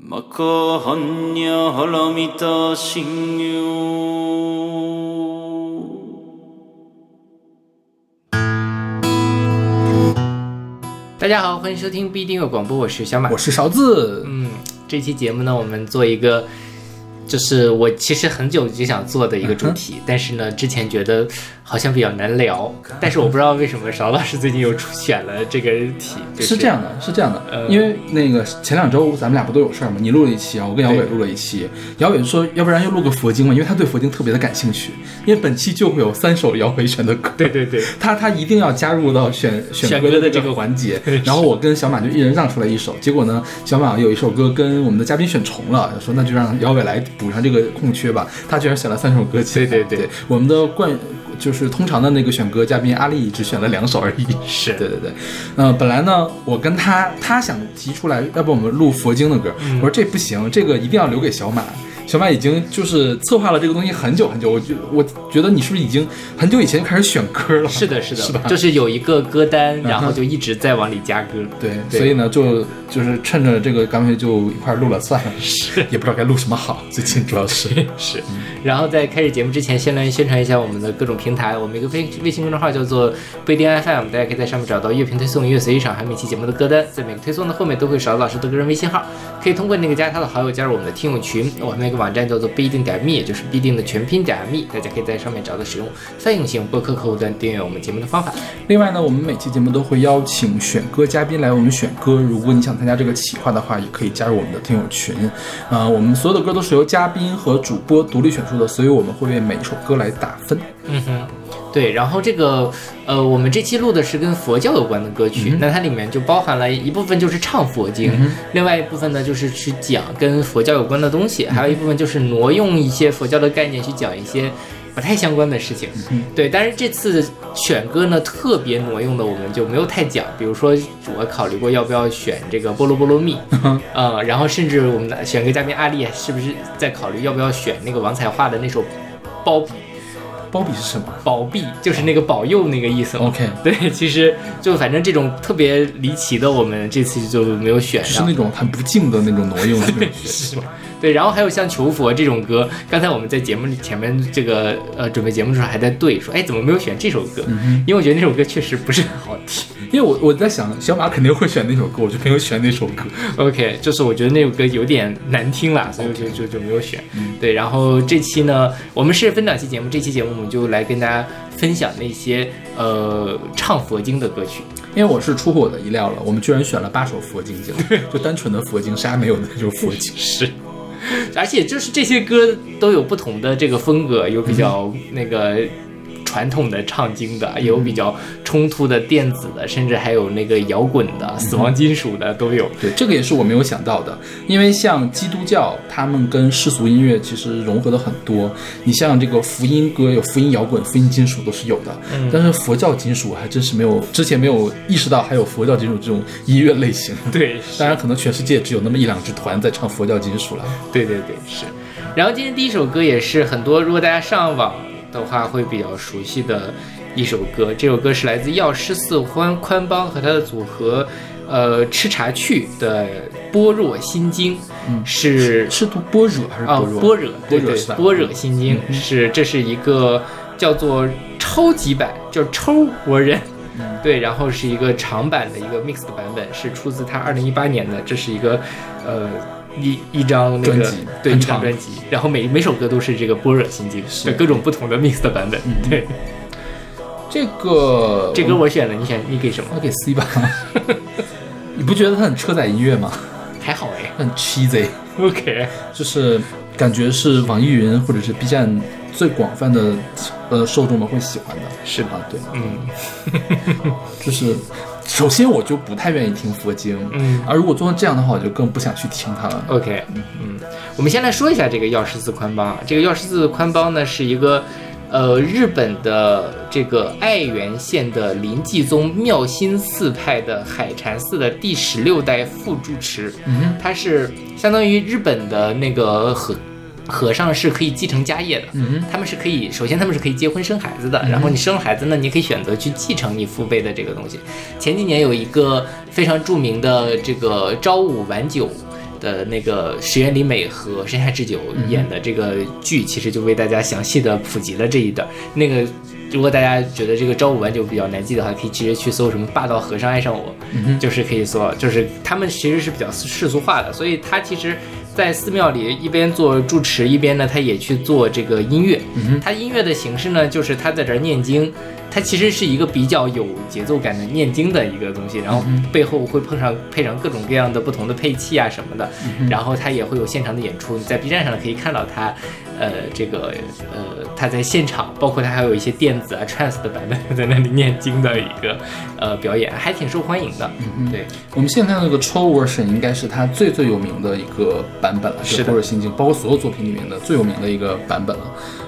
マカハンニャハラミタシン大家好，欢迎收听不一定有广播，我是小马，我是勺子。嗯，这期节目呢，我们做一个， 就是我其实很久就想做的一个主题，但是呢，之前觉得。好像比较难聊，但是我不知道为什么邵老师最近又出选了这个题。是这样的，是这样的，因为那个前两周咱们俩不都有事儿吗？你录了一期啊，我跟姚伟录了一期。姚伟说，要不然又录个佛经嘛，因为他对佛经特别的感兴趣。因为本期就会有三首姚伟选的歌。对对对，他他一定要加入到选选歌的这个环节。然后我跟小马就一人让出来一首，结果呢，小马有一首歌跟我们的嘉宾选重了，说那就让姚伟来补上这个空缺吧。他居然选了三首歌曲。对对对，我们的冠。就是通常的那个选歌嘉宾阿丽只选了两首而已。是对对对，嗯，本来呢，我跟他他想提出来，要不我们录佛经的歌，我说这不行，这个一定要留给小马。小马已经就是策划了这个东西很久很久，我觉我觉得你是不是已经很久以前就开始选歌了？是的，是的，是吧？就是有一个歌单，然后就一直在往里加歌。对，所以呢，就就是趁着这个，干脆就一块录了算了。是，也不知道该录什么好，最近主要是 是。然后在开始节目之前，先来宣传一下我们的各种平台。我们一个微微信公众号叫做不一定 FM，大家可以在上面找到乐评推送、音乐随意场，还有每期节目的歌单。在每个推送的后面都会少老师的个人微信号，可以通过那个加他的好友加入我们的听友群。我们那个网站叫做必定。点 me 也就是必定的全拼点 me，大家可以在上面找到使用泛用型播客客户端订阅我们节目的方法。另外呢，我们每期节目都会邀请选歌嘉宾来我们选歌，如果你想参加这个企划的话，也可以加入我们的听友群。啊，我们所有的歌都是由嘉宾和主播独立选出的，所以我们会为每一首歌来打分。嗯哼。对，然后这个，呃，我们这期录的是跟佛教有关的歌曲，那它里面就包含了一部分就是唱佛经，另外一部分呢就是去讲跟佛教有关的东西，还有一部分就是挪用一些佛教的概念去讲一些不太相关的事情。对，但是这次选歌呢特别挪用的，我们就没有太讲。比如说，我考虑过要不要选这个波罗波罗蜜，呃，然后甚至我们的选歌嘉宾阿丽是不是在考虑要不要选那个王彩桦的那首包。包庇是什么？保庇就是那个保佑那个意思。OK，对，其实就反正这种特别离奇的，我们这次就没有选上。是那种很不敬的那种挪用，是吗？对，然后还有像求佛这种歌，刚才我们在节目里前面这个呃准备节目的时候还在对说，哎，怎么没有选这首歌？因为我觉得那首歌确实不是很好听。因为我我在想，小马肯定会选那首歌，我就没有选那首歌。OK，就是我觉得那首歌有点难听了，所以就就就没有选。对，然后这期呢，我们是分两期节目，这期节目我们就来跟大家分享那些呃唱佛经的歌曲。因为我是出乎我的意料了，我们居然选了八首佛经，就 就单纯的佛经，啥没有的那种佛经。是。而且就是这些歌都有不同的这个风格，有比较那个。传统的唱经的，有比较冲突的电子的，甚至还有那个摇滚的、死亡金属的都有。对，这个也是我没有想到的，因为像基督教，他们跟世俗音乐其实融合的很多。你像这个福音歌，有福音摇滚、福音金属都是有的。嗯。但是佛教金属还真是没有，之前没有意识到还有佛教金属这种音乐类型。对，当然可能全世界只有那么一两支团在唱佛教金属了。对对对，是。然后今天第一首歌也是很多，如果大家上网。的话会比较熟悉的一首歌，这首歌是来自药师寺宽宽邦和他的组合，呃，吃茶去的《般若心经》，是是读般若还是般若？般若，对对，般若心经是这是一个叫做超级版，叫抽活人，对，然后是一个长版的一个 mix 的版本，是出自他二零一八年的，这是一个呃。一一张那个对一张专辑，然后每每首歌都是这个般若心经的各种不同的 mix 的版本。对，这个这歌我选了，你选你给什么？我给 C 吧。你不觉得它很车载音乐吗？还好哎，很 cheesy。OK，就是感觉是网易云或者是 B 站最广泛的呃受众们会喜欢的。是吧？对，嗯，就是。首先，我就不太愿意听佛经，嗯，而如果做成这样的话，我就更不想去听它了。OK，嗯，我们先来说一下这个药师寺宽邦。这个药师寺宽邦呢，是一个，呃，日本的这个爱媛县的临济宗妙心寺派的海禅寺的第十六代副住持，嗯，他是相当于日本的那个和。和尚是可以继承家业的，嗯，他们是可以，首先他们是可以结婚生孩子的，然后你生了孩子呢，你可以选择去继承你父辈的这个东西。前几年有一个非常著名的这个朝五晚九的那个石原里美和山下智久演的这个剧，其实就为大家详细的普及了这一段。那个如果大家觉得这个朝五晚九比较难记的话，可以直接去搜什么“霸道和尚爱上我”，就是可以搜，就是他们其实是比较世俗化的，所以他其实。在寺庙里一边做住持，一边呢，他也去做这个音乐。他音乐的形式呢，就是他在这儿念经。他其实是一个比较有节奏感的念经的一个东西，然后背后会碰上配上各种各样的不同的配器啊什么的，然后他也会有现场的演出。你在 B 站上可以看到它，呃，这个呃，他在现场，包括他还有一些电子啊、trance 的版本在那里念经的一个呃表演，还挺受欢迎的。嗯对我们现在那个 True Version 应该是他最最有名的一个版本了，是《波若心经》，包括所有作品里面的最有名的一个版本了。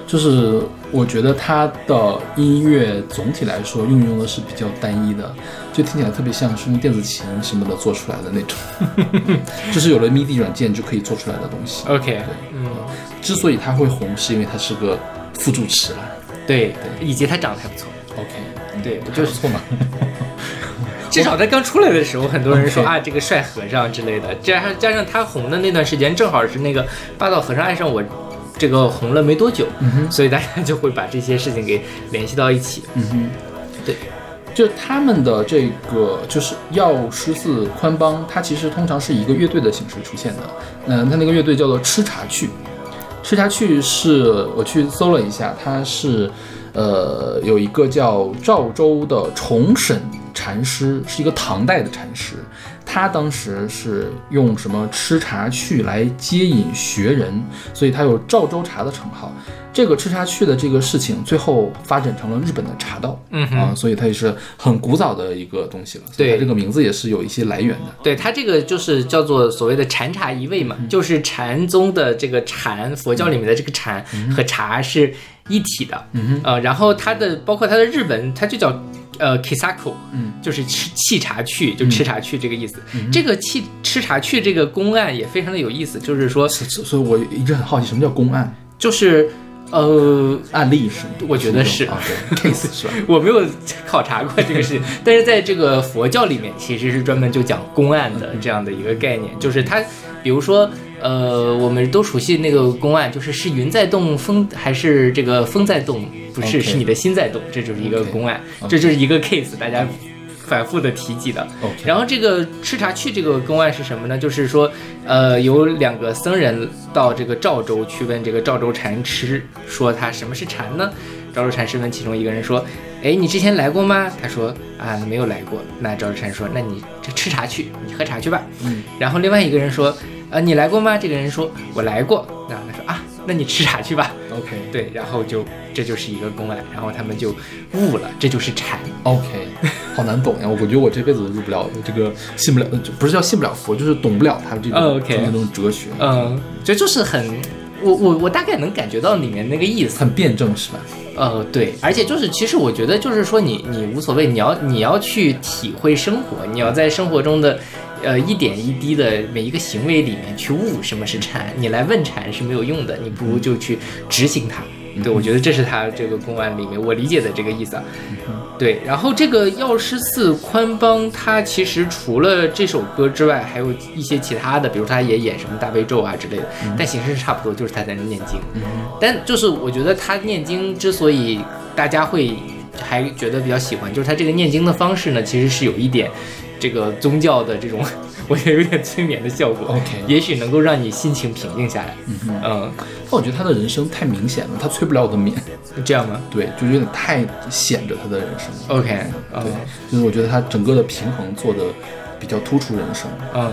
就是我觉得他的音乐总体来说运用的是比较单一的，就听起来特别像是用电子琴什么的做出来的那种，就是有了 MIDI 软件就可以做出来的东西。OK，对，嗯，之所以他会红，是因为他是个副主持了，对对，以及他长得还不错。OK，对，就是错嘛。至少在刚出来的时候，很多人说啊，这个帅和尚之类的，加上加上他红的那段时间，正好是那个霸道和尚爱上我。这个红了没多久，所以大家就会把这些事情给联系到一起。嗯哼，对，就他们的这个就是药师寺宽帮，它其实通常是一个乐队的形式出现的。嗯，他那个乐队叫做吃茶趣，吃茶趣是我去搜了一下，它是呃有一个叫赵州的重审禅师，是一个唐代的禅师。他当时是用什么吃茶去来接引学人，所以他有赵州茶的称号。这个吃茶去的这个事情，最后发展成了日本的茶道，嗯啊，所以它也是很古早的一个东西了。对，这个名字也是有一些来源的。对，它这个就是叫做所谓的禅茶一味嘛，就是禅宗的这个禅，佛教里面的这个禅和茶是一体的。嗯呃，然后它的包括它的日文，它就叫。呃，Kisako，嗯，就是吃沏茶去，就吃茶去这个意思。这个沏吃茶去这个公案也非常的有意思，就是说，所以我一直很好奇，什么叫公案？就是呃，案例是，我觉得是啊，case 是吧？我没有考察过这个事情，但是在这个佛教里面，其实是专门就讲公案的这样的一个概念，就是它，比如说。呃，我们都熟悉那个公案，就是是云在动，风还是这个风在动？不是，是你的心在动，这就是一个公案，这就是一个 case，大家反复的提及的。然后这个吃茶去这个公案是什么呢？就是说，呃，有两个僧人到这个赵州去问这个赵州禅师，说他什么是禅呢？赵州禅师问其中一个人说，哎，你之前来过吗？他说啊，没有来过。那赵州禅师说，那你这吃茶去，你喝茶去吧。嗯。然后另外一个人说。呃，你来过吗？这个人说，我来过。那他说啊，那你吃茶去吧。OK，对，然后就这就是一个公案，然后他们就悟了，这就是禅。OK，好难懂呀，我觉得我这辈子都入不了这个，信不了，不是叫信不了佛，就是懂不了他这种那种哲学。嗯，这就是很，我我我大概能感觉到里面那个意思，很辩证是吧？呃，对，而且就是其实我觉得就是说你你无所谓，你要你要去体会生活，你要在生活中的。呃，一点一滴的每一个行为里面去悟什么是禅，你来问禅是没有用的，你不如就去执行它。对，我觉得这是他这个公案里面我理解的这个意思啊。对，然后这个药师寺宽邦，他其实除了这首歌之外，还有一些其他的，比如他也演什么大悲咒啊之类的，但形式是差不多，就是他在那念经。但就是我觉得他念经之所以大家会还觉得比较喜欢，就是他这个念经的方式呢，其实是有一点。这个宗教的这种，我觉得有点催眠的效果。OK，也许能够让你心情平静下来。嗯嗯，但我觉得他的人生太明显了，他催不了我的眠。这样吗？对，就有点太显着他的人生。OK，对，就是我觉得他整个的平衡做的比较突出人生。嗯，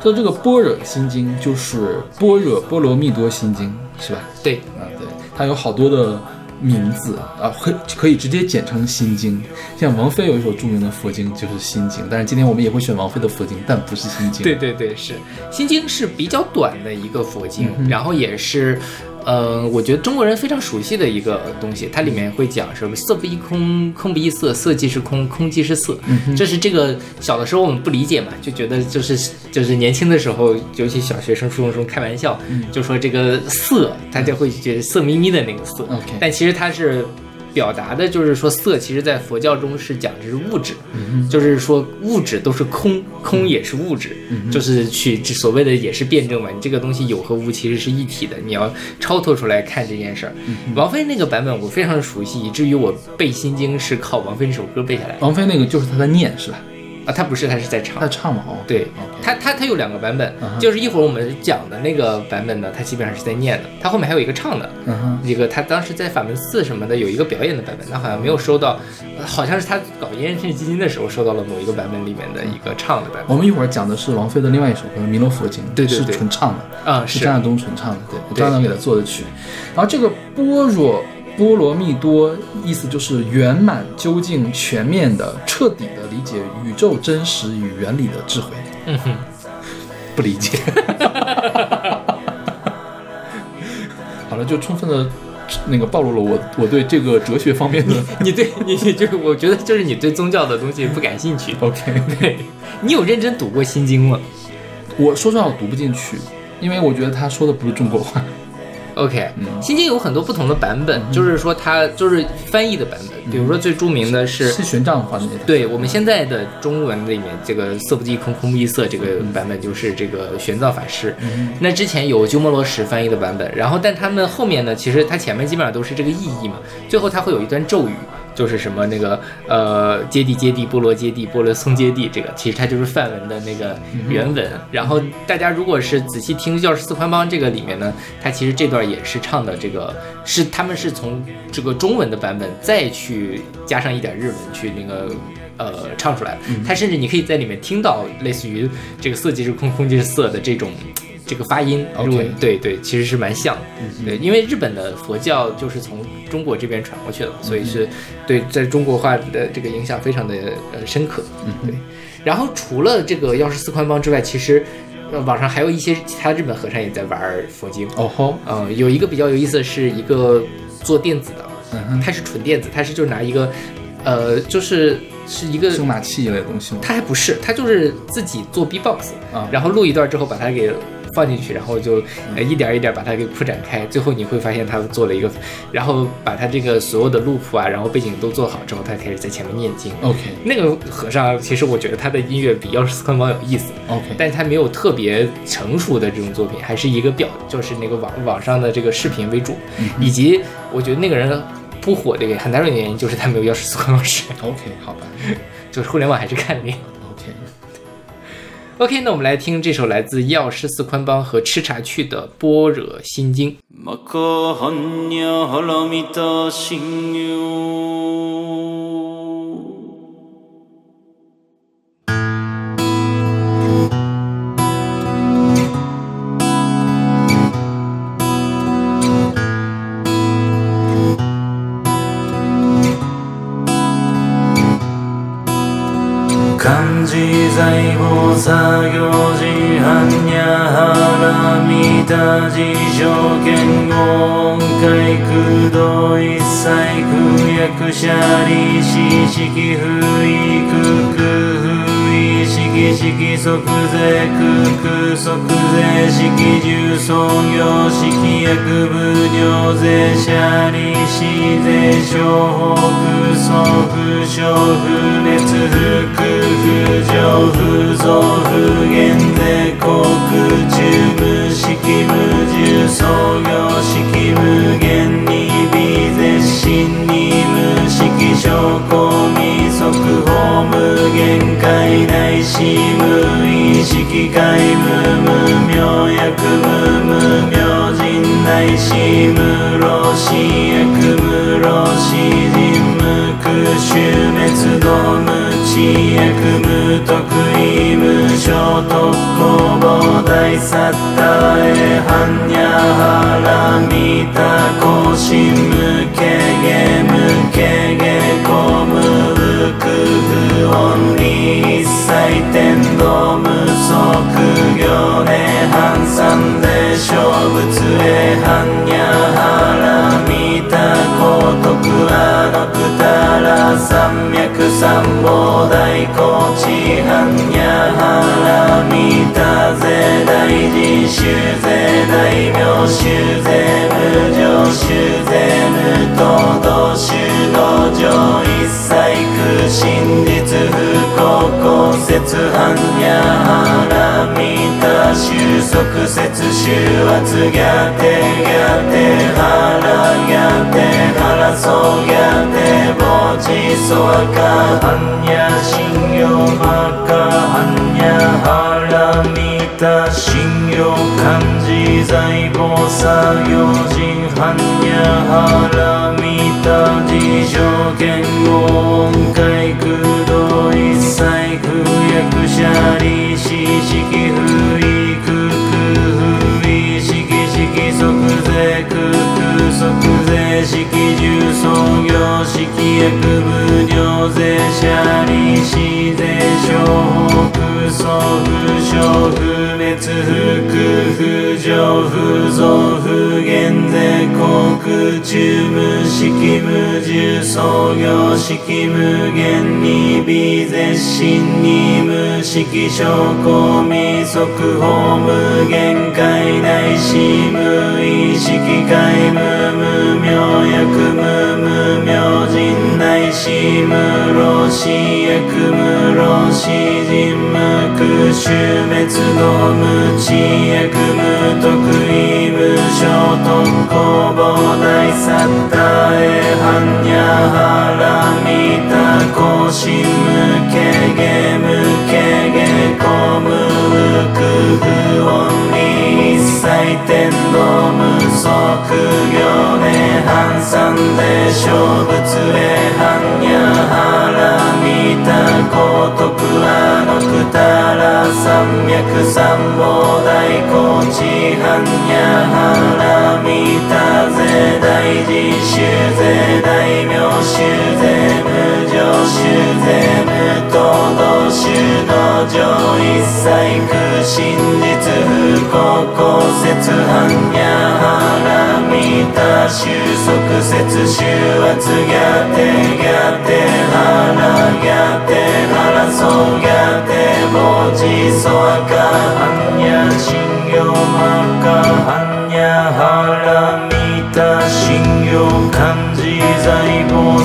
就这个般若心经就是般若波罗蜜多心经，是吧？对，啊对，它有好多的。名字啊，可可以直接简称《心经》。像王菲有一首著名的佛经就是《心经》，但是今天我们也会选王菲的佛经，但不是《心经》。对对对，是《心经》是比较短的一个佛经，然后也是。嗯，我觉得中国人非常熟悉的一个东西，它里面会讲什么色不异空，空不异色，色即是空，空即是色。这是这个小的时候我们不理解嘛，就觉得就是就是年轻的时候，尤其小学生、初中生开玩笑，就说这个色，大家会觉得色眯眯的那个色。但其实它是。表达的就是说色，其实在佛教中是讲的是物质，就是说物质都是空，空也是物质，就是去所谓的也是辩证嘛，你这个东西有和无其实是一体的，你要超脱出来看这件事儿。王菲那个版本我非常熟悉，以至于我背《心经》是靠王菲那首歌背下来的。王菲那个就是她的念是吧？啊，他不是，他是在唱他。唱嘛？哦，对他，他他有两个版本就是一会儿我们讲的那个版本呢，他基本上是在念的，他后面还有一个唱的，一个他当时在法门寺什么的有一个表演的版本，他好像没有收到，呃好像是他搞烟刃基金的时候收到了某一个版本里面的一个唱的版本我们一会儿讲的是王菲的另外一首歌《弥勒佛经》，对对对对纯唱的。啊，是是张亚东纯唱的，对，对张亚东给他做的曲。然后这个般若波罗蜜多，意思就是圆满、究竟、全面的、彻底的理解宇宙真实与原理的智慧。嗯哼，不理解。好了，就充分的那个暴露了我我对这个哲学方面的。你对你就是我觉得就是你对宗教的东西不感兴趣，OK，对你有认真读过《心经》吗我说实话我读不进去，因为我觉得他说的不是中国话。？OK，嗯心经》有很多不同的版本，就是说它就是翻译的版本，比如说最著名的是是玄奘翻的那套。对我们现在的中文里面，这个色不异空，空不异色这个版本就是这个玄奘法师。那之前有鸠摩罗什翻译的版本，然后但他们后面呢，其实它前面基本上都是这个意义嘛，最后它会有一段咒语。就是什么那个呃揭谛揭谛波罗揭谛波罗僧揭谛，这个其实它就是梵文的那个原文。然后大家如果是仔细听《药师四宽邦》这个里面呢，它其实这段也是唱的这个是他们是从这个中文的版本再去加上一点日文去那个呃唱出来的。它甚至你可以在里面听到类似于这个色即是空，空即是色的这种。这个发音，OK 日文对对，其实是蛮像的。对，因为日本的佛教就是从中国这边传过去的，所以是对在中国化的这个影响非常的呃深刻。嗯对。然后除了这个药师寺宽邦之外，其实呃网上还有一些其他日本和尚也在玩佛经。哦吼，嗯，有一个比较有意思的是一个做电子的，嗯哼，它是纯电子，它是就拿一个呃，就是是一个声码器一类的东西吗？他还不是，他就是自己做 B-box，啊然后录一段之后把它给放进去，然后就呃一点一点把它给铺展开，最后你会发现他做了一个，然后把他这个所有的 loop 啊，然后背景都做好之后，他开始在前面念经。OK 那个和尚其实我觉得他的音乐比药师寺宽邦有意思，OK，但是他没有特别成熟的这种作品，还是一个表，就是那个网网上的这个视频为主，以及我觉得那个人不火的一个很大的原因就是他没有药师寺宽邦帅，OK，好吧。就是互联网还是看脸。，OK，那我们来听这首来自药师寺宽邦和吃茶去的《般若心经》。漢字財宝作業時般若波羅蜜多事証券語音階空洞一切空役者利子式不意空空不意式式即税空空即税式重創業式薬部尿税者利子税商法空送不償不滅不空不上不増不減税航空中無式無重創業式無限に絶心に無式証拠未速報無限界内し無意識界無無明薬無無明人内し無老死薬無老死人無空襲滅道無知薬無得意無償特攻いさったはんにゃはらみたこしむけげむけげこむうく不穏に一切天道無足行で半三で小仏へはんにゃはらみたことくあの二ラ山脈三宝大高知半夜原みたぜ大事修税大名修税無常修税無東道修道場一切真実不幸骨折般若波羅見た収束節収圧ギャテギャテ腹ギャテ腹そうギャテ母地そわか般若心よはか般若腹見た心よ漢字財母作用人般若腹見蜜多自性言語音階空洞一切空役者利子式不意空空不意式式即税空空即税式重創業式役無量税者利子税小北総不小不滅不空不上不増不減税航空中無式無重創業式無限に微絶心に無式証拠未速報無限界内し無意識界無無明薬無無明しむろしえく。むろしじむく。しゅめつごむちえく。むとく。いむしょとんこぼだいさったえはんにゃはらみたこしむけげむけげこむうく。ふおんり採点の無足業で半三で小仏へ半夜腹見た高徳はのくたら三脈三宝大高地半夜腹見たぜ大自主ぜ大名主ぜ無常主税主道場一切苦真実不幸公説反逆腹見た収束節終圧逆手逆手腹逆手腹そう逆手文字そ赤反逆信行真赤反逆腹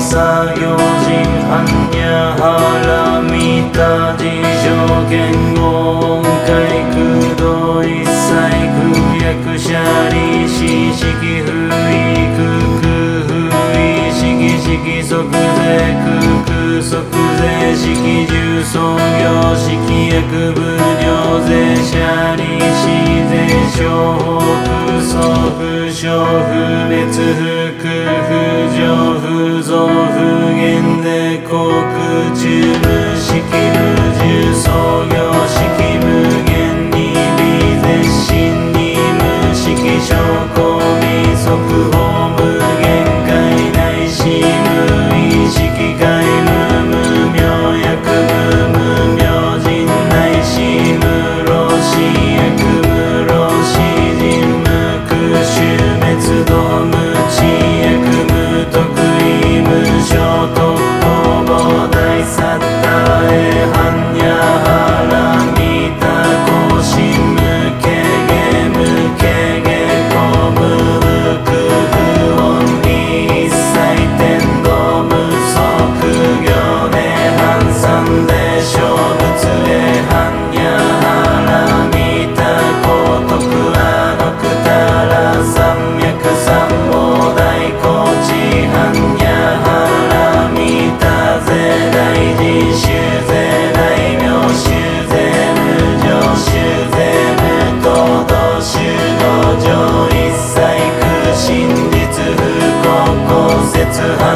在菩薩行人般若波羅蜜多自性言語音階空洞一切空役者利子式不意空空不意式式即税空空即税式重創業式役無量税者利子税小不相不小不滅不不増不減で航空中無式無公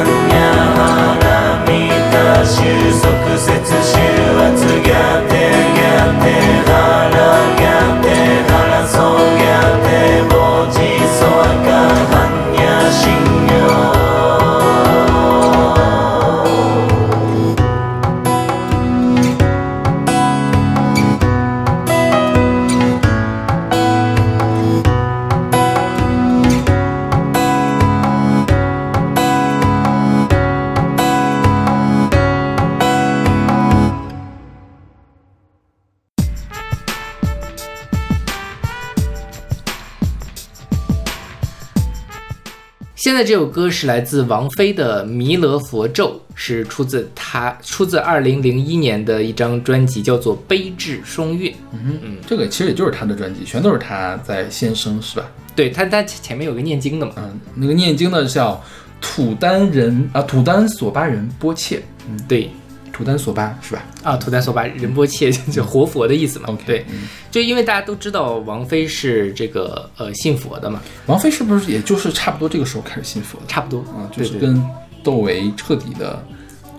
这首歌是来自王菲的《弥勒佛咒》，是出自她出自二零零一年的一张专辑，叫做《悲智双月》。嗯嗯，这个其实也就是他的专辑，全都是他在先声，是吧？对他，他前面有个念经的嘛。嗯，那个念经的叫土丹人啊，土丹索巴人波切。嗯，对，土丹索巴是吧？啊，土丹索巴仁波切就活佛的意思嘛。OK，对，嗯就因为大家都知道王菲是这个呃信佛的嘛，王菲是不是也就是差不多这个时候开始信佛的？差不多。啊，就是跟窦唯彻底的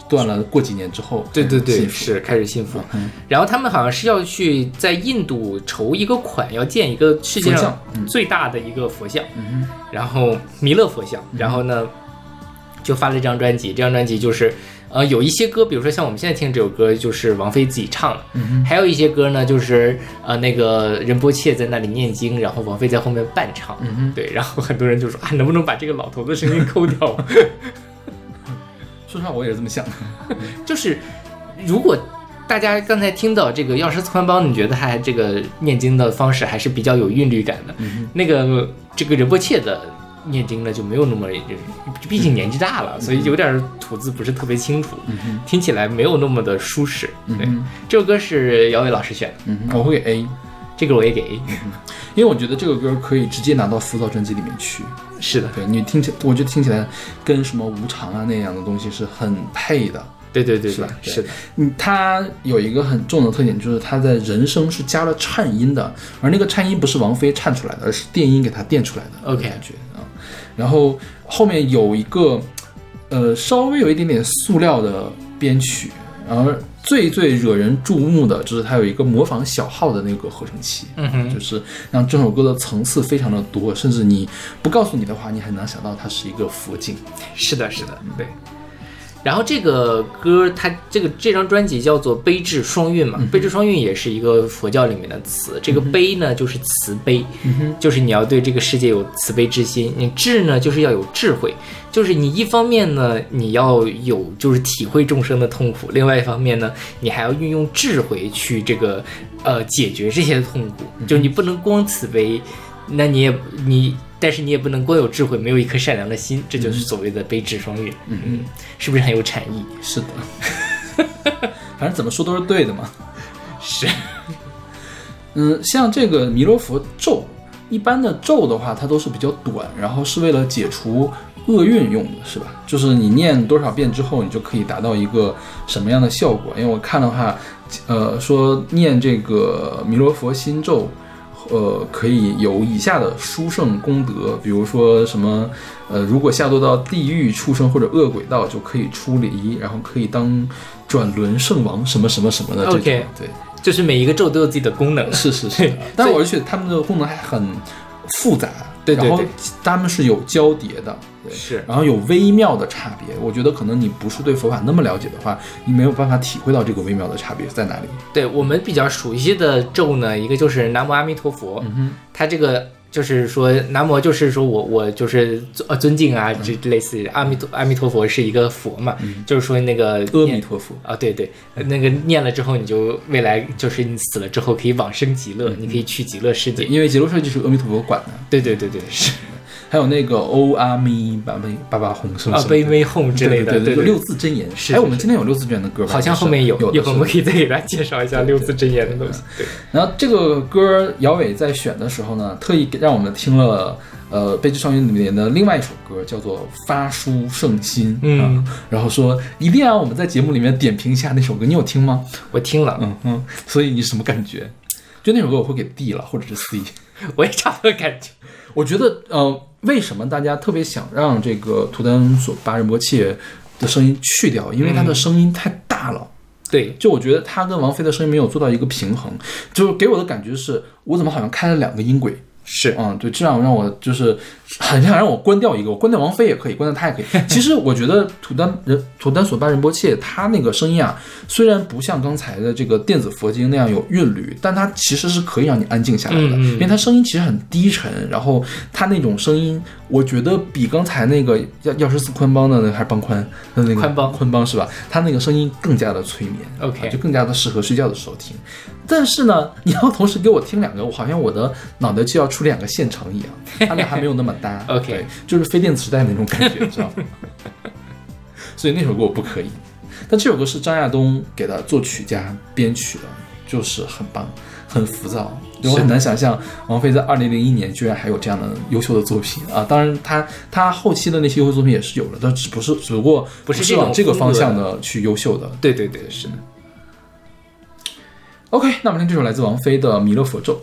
断了，过几年之后，对对对，是开始信佛。嗯然后他们好像是要去在印度筹一个款，要建一个世界上最大的一个佛像，嗯然后弥勒佛像。然后呢，就发了一张专辑，这张专辑就是。呃，有一些歌，比如说像我们现在听这首歌，就是王菲自己唱的；嗯还有一些歌呢，就是呃那个仁波切在那里念经，然后王菲在后面伴唱。嗯哼，对，然后很多人就说啊，能不能把这个老头的声音抠掉？说实话，我也是这么想的。就是如果大家刚才听到这个药师寺宽邦，你觉得他这个念经的方式还是比较有韵律感的。那个这个仁波切的念经了就没有那么，毕竟年纪大了，所以有点吐字不是特别清楚，听起来没有那么的舒适。对，嗯这首歌是姚伟老师选的，嗯，我会给 A，这个我也给 A。因为我觉得这个歌可以直接拿到浮躁专辑里面去。是的，对你听起，我觉得听起来跟什么无常啊那样的东西是很配的。对对对，是吧是的，嗯，它有一个很重的特点，就是它在人声是加了颤音的，而那个颤音不是王菲颤出来的，而是电音给它电出来的。OK 感觉啊。然后后面有一个，呃，稍微有一点点塑料的编曲，而最最惹人注目的就是它有一个模仿小号的那个合成器，嗯哼，就是让这首歌的层次非常的多，甚至你不告诉你的话，你很难想到它是一个佛经。是的，是的，对。然后这个歌，它这个这张专辑叫做《悲智双运》嘛，悲智双运也是一个佛教里面的词。这个悲呢，就是慈悲，就是你要对这个世界有慈悲之心；你智呢，就是要有智慧，就是你一方面呢，你要有就是体会众生的痛苦；另外一方面呢，你还要运用智慧去这个呃解决这些痛苦。就你不能光慈悲，那你也你。但是你也不能光有智慧，没有一颗善良的心，这就是所谓的悲智双运。嗯嗯，是不是很有禅意？是的，反正怎么说都是对的嘛。是，嗯，像这个弥勒佛咒，一般的咒的话，它都是比较短，然后是为了解除厄运用的，是吧？就是你念多少遍之后，你就可以达到一个什么样的效果？因为我看的话，呃，说念这个弥勒佛心咒。呃，可以有以下的殊胜功德，比如说什么，呃，如果下堕到地狱、畜生或者恶鬼道，就可以出离，然后可以当转轮圣王，什么什么什么的这种。OK 对，就是每一个咒都有自己的功能。是是是，但是我觉得他们的功能还很复杂，对对对然后他们是有交叠的，对，是。然后有微妙的差别。我觉得可能你不是对佛法那么了解的话，你没有办法体会到这个微妙的差别在哪里。对我们比较熟悉的咒呢，一个就是南无阿弥陀佛，嗯它这个就是说南无就是说我我就是呃尊敬啊，这类似于阿弥陀阿弥陀佛是一个佛嘛，就是说那个阿弥陀佛，啊，对对，那个念了之后，你就未来就是你死了之后可以往生极乐，你可以去极乐世界。因为极乐世界就是阿弥陀佛管的。对对对对，是还有那个欧阿弥巴巴巴巴吽什么啊，什么悲悲哄之类的，对对，对六字真言。是哎，我们今天有六字真言的歌吧？好像后面有，有的一会儿我们可以再给大家介绍一下六字真言的东西。对，然后这个歌姚伟在选的时候呢，特意让我们听了呃《悲剧少年》里面的另外一首歌，叫做《发书圣心》嗯啊，然后说一定要我们在节目里面点评一下那首歌，你有听吗？我听了，嗯嗯，所以你什么感觉？就那首歌我会给 D 了，或者是 C。我也差不多感觉。我觉得呃，为什么大家特别想让这个图丹索巴仁波切的声音去掉？因为他的声音太大了。对，就我觉得他跟王菲的声音没有做到一个平衡，就是给我的感觉是我怎么好像开了两个音轨。是嗯，对，这样让我就是很想让我关掉一个，我关掉王菲也可以，关掉他也可以。其实我觉得土丹人土丹索巴仁波切他那个声音啊，虽然不像刚才的这个电子佛经那样有韵律，但他其实是可以让你安静下来的，嗯嗯因为他声音其实很低沉，然后他那种声音，我觉得比刚才那个药药师寺宽邦的那个还是邦宽的那个宽邦宽邦是吧？他那个声音更加的催眠 OK 啊就更加的适合睡觉的时候听。但是呢，你要同时给我听两个，我好像我的脑袋就要出两个现场一样，他俩还没有那么搭。OK，就是非电子时代那种感觉，知道吗？所以那首歌我不可以。但这首歌是张亚东给他作曲家编曲的，就是很棒，很浮躁。我很难想象王菲在二零零一年居然还有这样的优秀的作品啊！当然她，她后期的那些优秀作品也是有的，但只不是只不过不是往这个方向的的去优秀的。对对对，是的。OK，那我们听这首来自王菲的《弥勒佛咒》。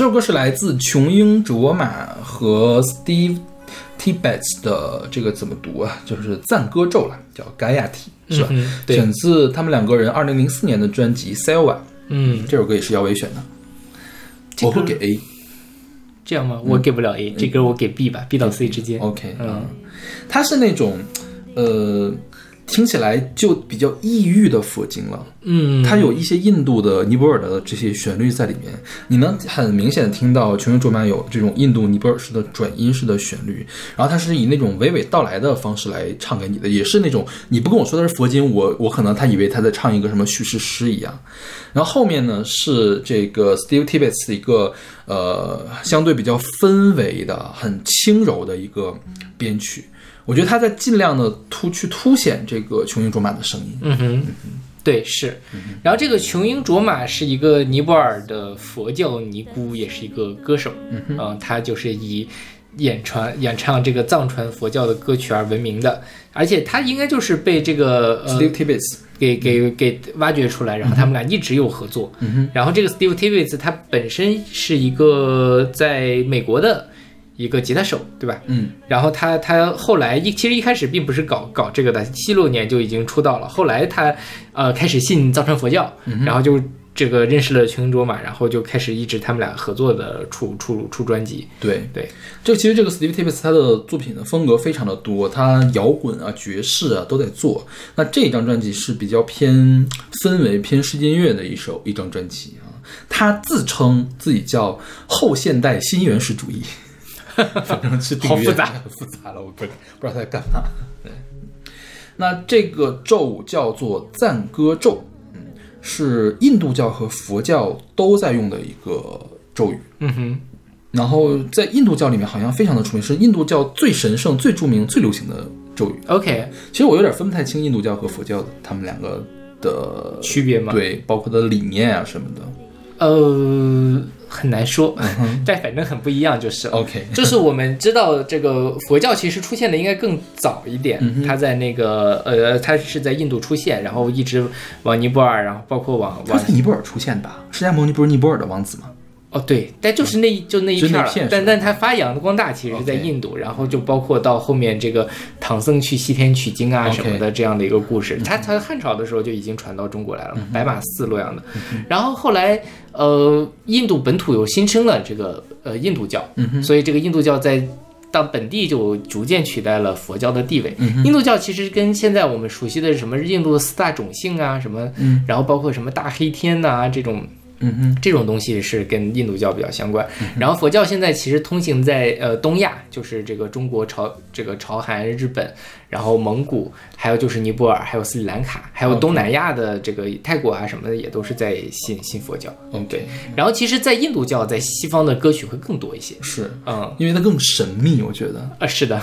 这首歌是来自琼英卓玛和 Steve Tibbets 的这个怎么读啊？就是赞歌咒了，叫 Gaiety 是吧？嗯对选自他们两个人二零零四年的专辑《Selva》，嗯，这首歌也是姚伟选的，这个我会给 A。这样吗？我给不了 A，这歌我给 B 吧，B 到 C 之间。OK，嗯，它是那种，呃，听起来就比较异域的佛经了。嗯，它有一些印度的、尼泊尔的这些旋律在里面，你能很明显的听到全球卓玛有这种印度尼泊尔式的转音式的旋律，然后它是以那种娓娓道来的方式来唱给你的，也是那种你不跟我说它是佛经，我我可能他以为他在唱一个什么叙事诗一样。然后后面呢是这个 Steve Tibbets 的一个呃相对比较氛围的、很轻柔的一个编曲，我觉得他在尽量的突去凸显这个琼英卓玛的声音。嗯哼，对，是。然后这个琼英卓玛是一个尼泊尔的佛教尼姑，也是一个歌手。嗯哼，他就是以演传演唱这个藏传佛教的歌曲而闻名的，而且他应该就是被这个呃 Steve Tibbets，给给给挖掘出来，然后他们俩一直有合作。嗯哼然后这个 Steve Tibbets 他本身是一个在美国的一个吉他手，对吧？嗯，然后他他后来一其实一开始并不是搞搞这个的，七六年就已经出道了。后来他呃开始信藏传佛教，然后就这个认识了琼卓嘛，然后就开始一直他们俩合作的出出出专辑。对对，就其实这个 Steve Tibbets 他的作品的风格非常的多，他摇滚啊、爵士啊都在做。那这一张专辑是比较偏氛围、偏世界音乐的一首一张专辑啊。他自称自己叫后现代新原始主义，反正好复杂很复杂了，我不不知道他在干嘛。对，那这个咒叫做赞歌咒，嗯，是印度教和佛教都在用的一个咒语。嗯哼，然后在印度教里面好像非常的出名，是印度教最神圣、最著名、最流行的咒语。OK，其实我有点分不太清印度教和佛教他们两个的区别吗？对，包括的理念啊什么的。呃，很难说，但反正很不一样就是。OK，就是我们知道这个佛教其实出现的应该更早一点，它在那个呃，它是在印度出现，然后一直往尼泊尔，然后包括往往尼泊尔出现吧？释迦牟尼不是尼泊尔的王子吗？哦对，但就是那一就那一片儿了，但但它发扬的光大其实是在印度，然后就包括到后面这个唐僧去西天取经啊什么的这样的一个故事，它它汉朝的时候就已经传到中国来了，白马寺洛阳的，然后后来呃印度本土又新生了这个呃印度教，所以这个印度教在。到本地就逐渐取代了佛教的地位。印度教其实跟现在我们熟悉的什么印度的四大种姓啊，什么，然后包括什么大黑天呐、这种嗯哼，这种东西是跟印度教比较相关。然后佛教现在其实通行在呃东亚，就是这个中国朝这个朝韩、日本，然后蒙古，还有就是尼泊尔，还有斯里兰卡，还有东南亚的这个泰国啊什么的，也都是在信信佛教。嗯，对然后其实，在印度教在西方的歌曲会更多一些。是嗯，因为它更神秘，我觉得。啊，是的，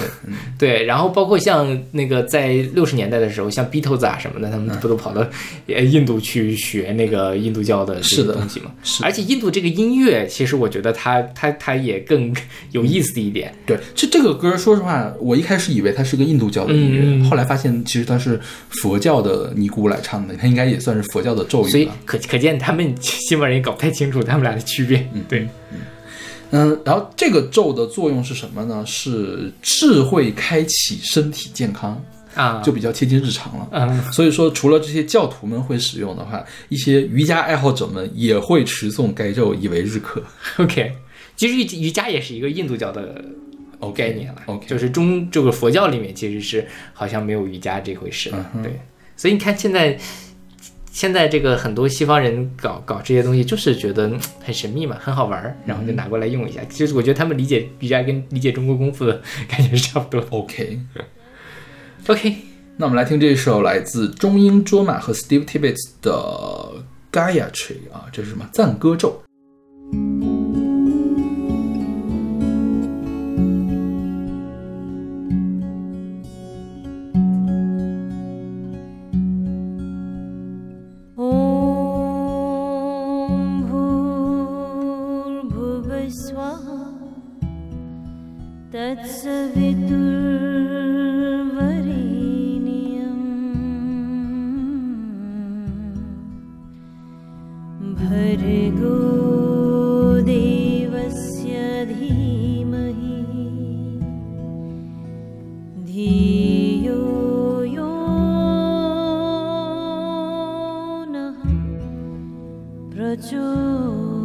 对，然后包括像那个在六十年代的时候，像 Beatles 啊什么的，他们不都跑到呃印度去学那个印度教的这是的个东西嘛？是而且印度这个音乐，其实我觉得它它它也更有意思一点。对，这这个歌，说实话，我一开始以为它是个印度教的音乐，嗯嗯后来发现其实它是佛教的尼姑来唱的，它应该也算是佛教的咒语所以。可可见他们西方人也搞不太清楚他们俩的区别。嗯对，嗯，然后这个咒的作用是什么呢？是智慧开启身体健康，啊，就比较贴近日常了。嗯所以说，除了这些教徒们会使用的话，一些瑜伽爱好者们也会持诵该咒以为日课。OK，其实瑜瑜伽也是一个印度教的概念了。OK 就是中这个佛教里面其实是好像没有瑜伽这回事。的，嗯对，所以你看现在现在这个很多西方人搞搞这些东西，就是觉得嗯很神秘嘛，很好玩儿，然后就拿过来用一下。其实我觉得他们理解瑜伽跟理解中国功夫的感觉是差不多。OK，OK，那我们来听这首来自中英卓玛和 Steve Tibbets 的 Gaia Tree 啊，这是什么？赞歌咒？প্রচুর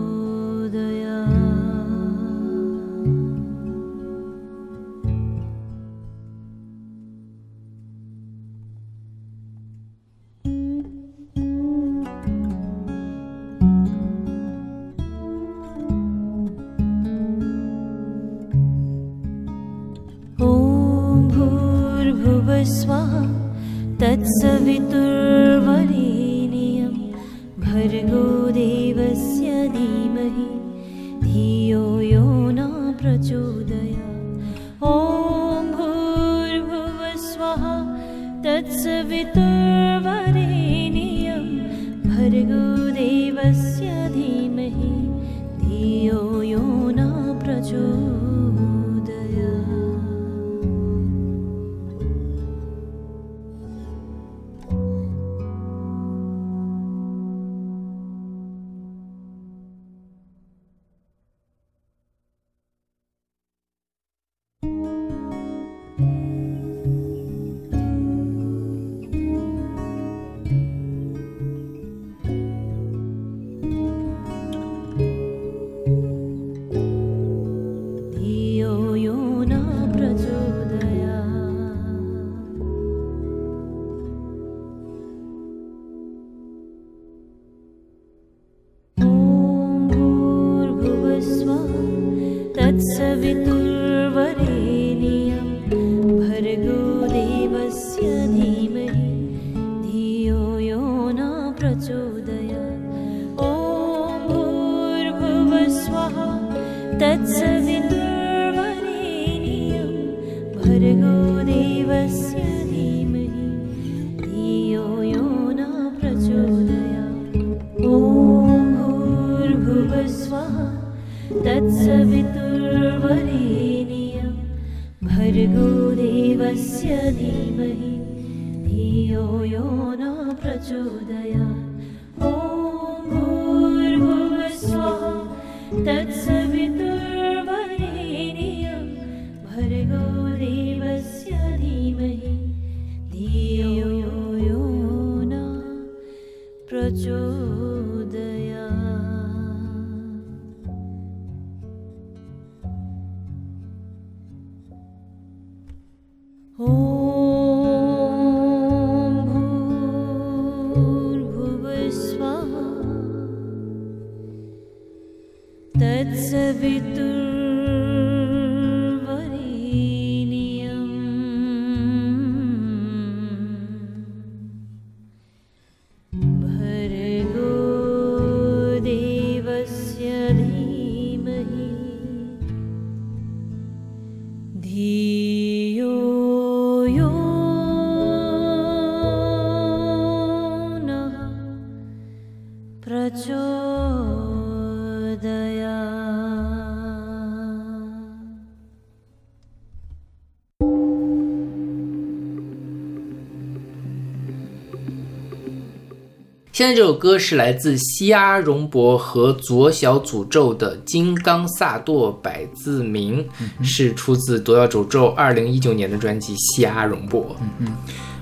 现在这首歌是来自西阿荣博和左小诅咒的《金刚萨埵百字铭》，是出自左小诅咒二零一九年的专辑《西阿荣博》。嗯嗯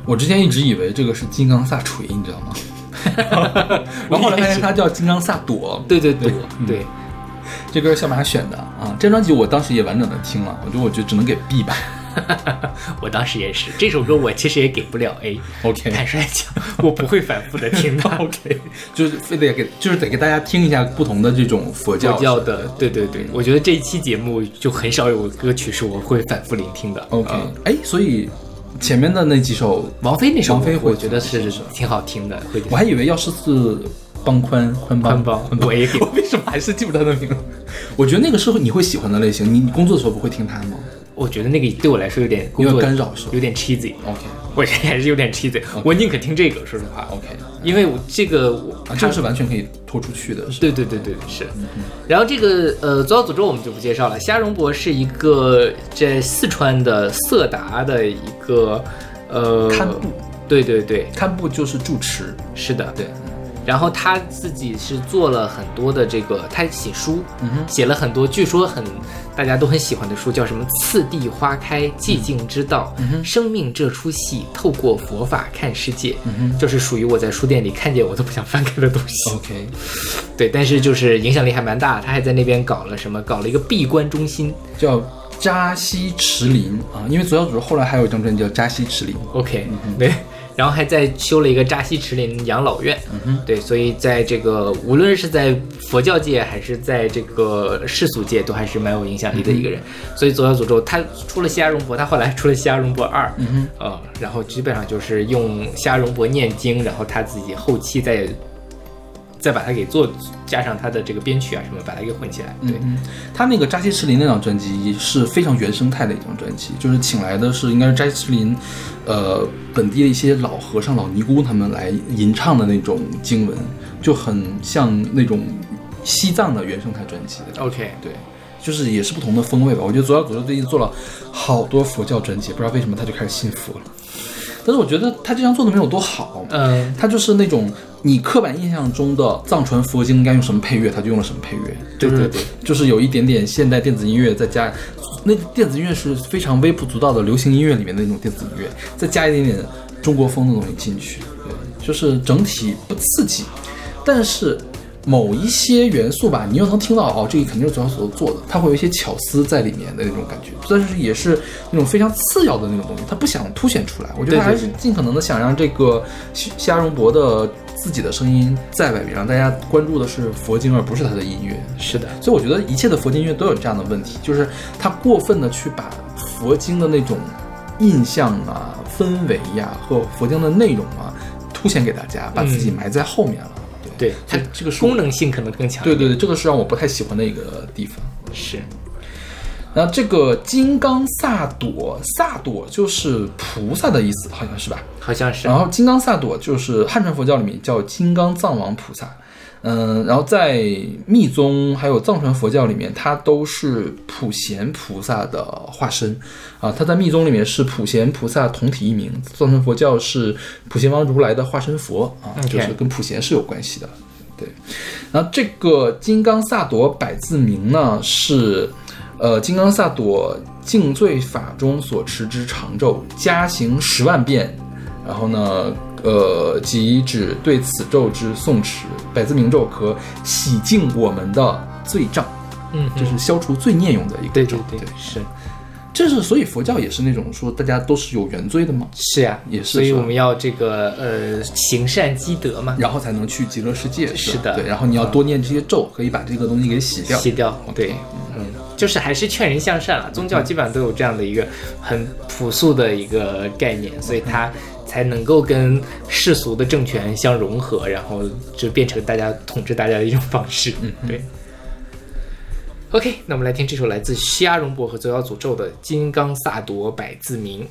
我之前一直以为这个是金刚萨锤，你知道吗？然后后来发现它叫金刚萨朵。对对对对，这歌是小马选的啊。这专辑我当时也完整的听了，我觉得我觉得只能给 B 吧。我当时也是，这首歌我其实也给不了 A。OK 坦率讲，我不会反复的听的。OK，就是非得给，就是得给大家听一下不同的这种佛教佛教的，对对对，我觉得这一期节目就很少有歌曲是我会反复聆听的。OK，嗯哎、所以前面的那几首，王菲那首，王菲我觉得是挺好听的，我还以为要是是邦宽宽邦宽邦我也给 我为什么还是记不得他的名字？我觉得那个是你会喜欢的类型。你你工作的时候不会听他吗我觉得那个对我来说有点工有作点干扰是有点 cheesy。？OK 我觉得还是有点 cheesy，我宁可听这个，说实话。OK，因为我这个我啊，这个是完全可以拖出去的。对对对对是。然后这个呃，左小诅咒我们就不介绍了。虾荣博是一个在四川的色达的一个呃堪布，对对对，堪布就是住持，是的，对，然后他自己是做了很多的这个，他写书，嗯写了很多，据说很大家都很喜欢的书，叫什么《次第花开，寂静之道》，嗯生命这出戏，透过佛法看世界，嗯就是属于我在书店里看见我都不想翻开的东西。OK，对，但是就是影响力还蛮大，他还在那边搞了什么，搞了一个闭关中心。叫扎西池林啊，因为左小祖咒后来还有一张专辑叫扎西池林。OK，、对，然后还在修了一个扎西池林养老院，对，所以在这个无论是在佛教界还是在这个世俗界，都还是蛮有影响力的一个人。所以左小诅咒他出了西阿荣博，他后来出了西阿荣博二，嗯哼，呃，然后基本上就是用西阿荣博念经，然后他自己后期再再把它给做加上他的这个编曲啊什么，把它给混起来，对，他那个扎西池林那张专辑是非常原生态的一张专辑，就是请来的是应该是扎西池林，呃，本地的一些老和尚、老尼姑他们来吟唱的那种经文，就很像那种西藏的原生态专辑。OK，对，就是也是不同的风味吧。我觉得左小祖咒最近做了好多佛教专辑，不知道为什么他就开始信佛了。但是我觉得他这张做的没有多好，嗯，他就是那种你刻板印象中的藏传佛经应该用什么配乐，他就用了什么配乐，就是对对对就是有一点点现代电子音乐，再加那电子音乐是非常微不足道的流行音乐里面的那种电子音乐，再加一点点中国风的东西进去，对，就是整体不刺激，但是。某一些元素吧，你又能听到哦，这个肯定是左小祖咒做的，它会有一些巧思在里面的那种感觉，但是也是那种非常次要的那种东西，它不想凸显出来。我觉得还是尽可能的想让这个西西阿荣博的自己的声音在外面，让大家关注的是佛经，而不是他的音乐。是的，所以我觉得一切的佛经音乐都有这样的问题，就是他过分的去把佛经的那种印象啊、氛围呀、和佛经的内容啊凸显给大家，把自己埋在后面了。对对，它这这个功能性可能更强，对对对，这个是让我不太喜欢的一个地方。是。然后这个金刚萨埵，萨埵就是菩萨的意思，好像是吧？好像是然后金刚萨埵就是汉传佛教里面叫金刚藏王菩萨，嗯，然后在密宗还有藏传佛教里面，它都是普贤菩萨的化身啊。它在密宗里面是普贤菩萨同体一名，藏传佛教是普贤王如来的化身佛啊就是跟普贤是有关系的。对，然后这个金刚萨埵百字名呢是。呃，金刚萨埵净罪法中所持之长咒，加行十万遍，然后呢，呃，即指对此咒之诵持，百字明咒可洗净我们的罪障，嗯就是消除罪孽用的一个咒。对对对，是这是所以佛教也是那种说大家都是有原罪的嘛，是呀，也是所以我们要这个呃行善积德嘛，然后才能去极乐世界。是的对，然后你要多念这些咒，可以把这个东西给洗掉。洗掉对，嗯，就是还是劝人向善了。宗教基本上都有这样的一个很朴素的一个概念，所以它才能够跟世俗的政权相融合，然后就变成大家统治大家的一种方式。嗯，对。OK，那我们来听这首来自西阿荣博和左小诅咒的《金刚萨埵百字明》。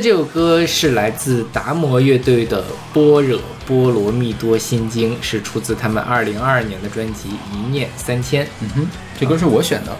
在这首歌是来自达摩乐队的《般若波罗蜜多心经》，是出自他们二零二二年的专辑《一念三千》。嗯哼，这歌是我选的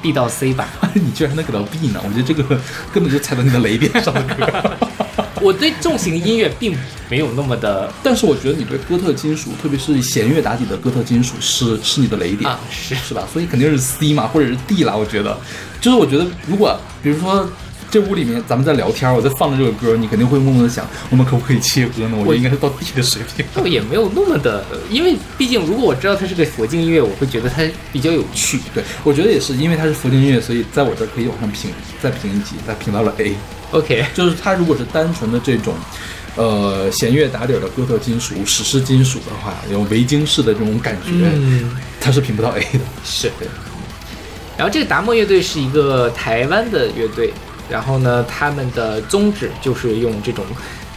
，B 到 C 吧。你居然能给到 B 呢？我觉得这个根本就踩到你的雷点上的歌。我对重型音乐并没有那么的 但是我觉得你对哥特金属，特别是弦乐打底的哥特金属是是你的雷点啊，是是吧？所以肯定是 C 嘛，或者是 D 啦。我觉得，就是我觉得如果比如说这屋里面咱们在聊天，我在放着这个歌，你肯定会默默的想，我们可不可以切歌呢？我觉得应该是到 D 的水平。倒也没有那么的，因为毕竟如果我知道它是个佛经音乐，我会觉得它比较有趣。对，我觉得也是，因为它是佛经音乐，所以在我这儿可以往上评，再评一级，再评到了 A。OK，就是它如果是单纯的这种，呃，弦乐打底儿的哥特金属、史诗金属的话，有维京式的这种感觉，嗯，它是评不到 A 的。是。然后这个达摩乐队是一个台湾的乐队，然后呢，他们的宗旨就是用这种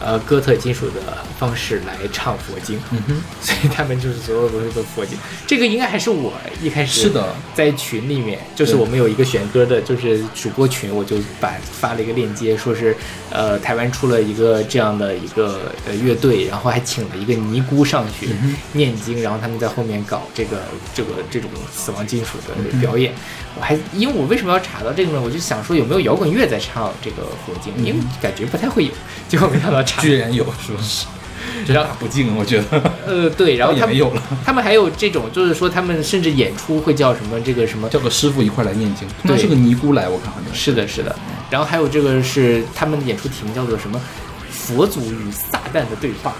呃哥特金属的方式来唱佛经，嗯哼，所以他们就是所有东西都佛经。这个应该还是我一开始是的，在群里面，就是我们有一个选歌的，就是主播群，我就把发了一个链接，说是呃台湾出了一个这样的一个呃乐队，然后还请了一个尼姑上去嗯念经，然后他们在后面搞这个这个这种死亡金属嗯的表演。我还因为我为什么要查到这个呢？我就想说有没有摇滚乐在唱这个佛经，因为感觉不太会有，结果没想到查。嗯居然有，是吧？这是大不敬，我觉得。呃，对，然后他们有了，他们还有这种，就是说他们甚至演出会叫什么这个什么叫个师傅一块来念经，通常对是个尼姑来，我看好像是的，是的。然后还有这个是他们的演出题目叫做什么？佛祖与撒旦的对话。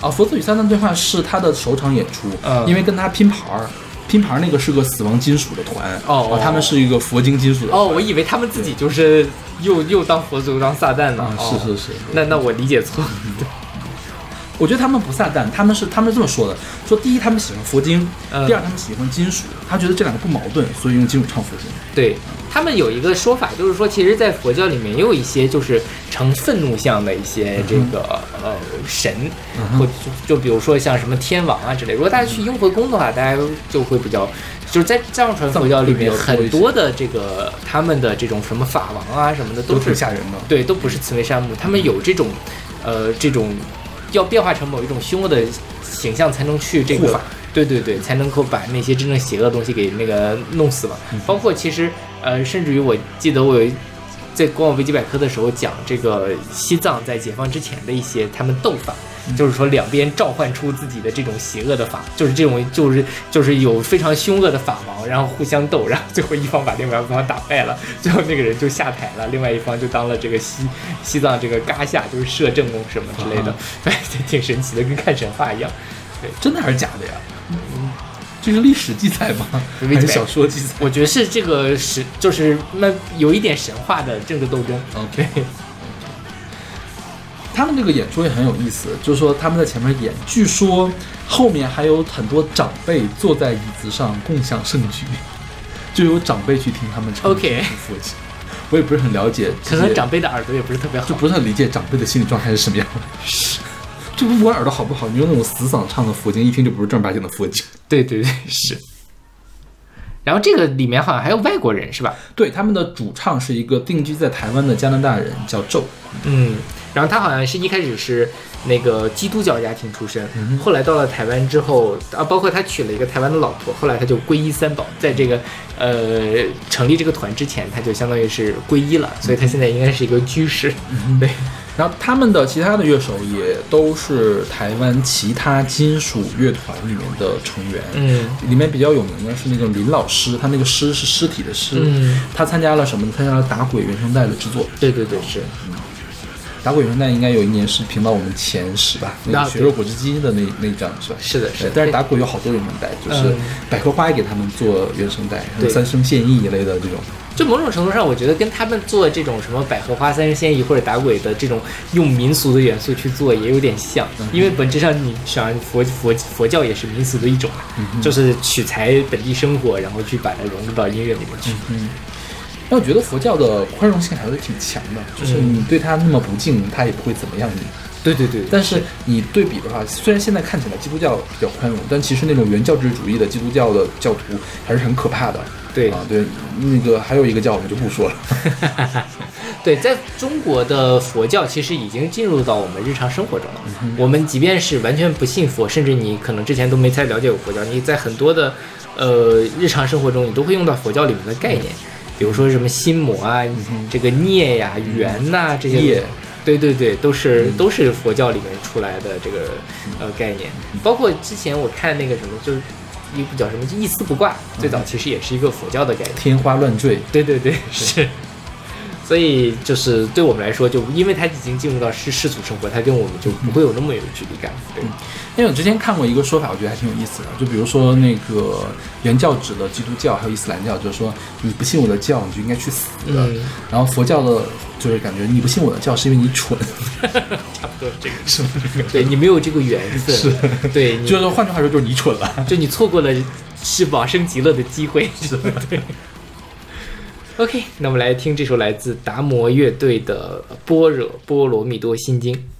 啊，佛祖与撒旦对话是他的首场演出，嗯因为跟他拼盘儿，拼盘那个是个死亡金属的团，哦啊他们是一个佛经金属的团，哦，我以为他们自己就是又又当佛祖又当撒旦呢。是是是，那那我理解错。我觉得他们不撒旦，他们是他们是这么说的：说第一，他们喜欢佛经；嗯第二，他们喜欢金属。他觉得这两个不矛盾，所以用金属唱佛经。对他们有一个说法，就是说，其实，在佛教里面也有一些就是呈愤怒相的一些这个、呃神，或就就比如说像什么天王啊之类。如果大家去雍和宫的话，大家就会比较。就是在藏传佛教里面，很多的这个他们的这种什么法王啊什么的，都挺吓人的。对，都不是慈眉善目，他们有这种，呃，这种要变化成某一种凶恶的形象，才能去这个，对对对，才能够把那些真正邪恶的东西给那个弄死嘛。嗯包括其实，呃，甚至于我记得我有在光网维基百科的时候讲这个西藏在解放之前的一些他们斗法。嗯就是说，两边召唤出自己的这种邪恶的法，就是这种，就是就是有非常凶恶的法王，然后互相斗，然后最后一方把另外一方打败了，最后那个人就下台了，另外一方就当了这个西西藏这个嘎夏，就是摄政公什么之类的啊，对，挺神奇的，跟看神话一样。对真的还是假的呀？嗯这是历史记载吗？还是小说记载我觉得是这个是就是那有一点神话的政治斗争。？OK，他们这个演出也很有意思，就是说他们在前面演，据说后面还有很多长辈坐在椅子上共享盛举，就有长辈去听他们唱 OK。我也不是很了解，可能长辈的耳朵也不是特别好就。不是很理解长辈的心理状态是什么样的。就不管耳朵好不好，你用那种死嗓唱的佛经，一听就不是正儿八经的佛经。对对对，是。然后这个里面好像还有外国人是吧？对，他们的主唱是一个定居在台湾的加拿大人，叫宙。嗯，然后他好像是一开始是那个基督教家庭出身，后来到了台湾之后啊，包括他娶了一个台湾的老婆，后来他就皈依三宝，在这个呃成立这个团之前，他就相当于是皈依了，所以他现在应该是一个居士。对，然后他们的其他的乐手也都是台湾其他金属乐团里面的成员。嗯，里面比较有名的是那个林老师，他那个尸是尸体的尸。嗯，他参加了什么呢？参加了打鬼原声带的制作。对对对是。打鬼原声带应该有一年是评到我们前十吧，那那个血肉果汁机的那那一张是吧？是的是的。但是打鬼有好多原声带，就是嗯。百合花也给他们做原声带，对。三生现役一类的这种。就某种程度上，我觉得跟他们做这种什么百合花、三生现役或者打鬼的这种用民俗的元素去做也有点像，因为本质上你想佛佛佛教也是民俗的一种嘛，就是取材本地生活，然后去把它融入到音乐里面去。那我觉得佛教的宽容性还是挺强的，就是嗯你对他那么不敬，他也不会怎么样你。对对对，但是你对比的话，虽然现在看起来基督教比较宽容，但其实那种原教旨主义的基督教的教徒还是很可怕的。对啊，对，那个还有一个教我们就不说了。对，在中国的佛教其实已经进入到我们日常生活中了。我们即便是完全不信佛，甚至你可能之前都没太了解过佛教，你在很多的呃日常生活中，你都会用到佛教里面的概念，比如说什么心魔啊、这个孽呀、缘呐、这些。对对对，都是都是佛教里面出来的这个呃概念，包括之前我看那个什么，就是一部叫什么《一丝不挂》，最早其实也是一个佛教的概念。天花乱坠，对对对，是。所以就是对我们来说，就因为他已经进入到世世俗生活，他跟我们就不会有那么有距离感。对，因为我之前看过一个说法，我觉得还挺有意思的，就比如说那个原教旨的基督教还有伊斯兰教，就是说你不信我的教，你就应该去死的。嗯然后佛教的，就是感觉你不信我的教是因为你蠢，差不多这个是对你没有这个缘分，是对，就是换句话说就是你蠢了。就你错过了是往生极乐的机会。是的，对。OK，那我们来听这首来自达摩乐队的《般若波罗蜜多心经》。「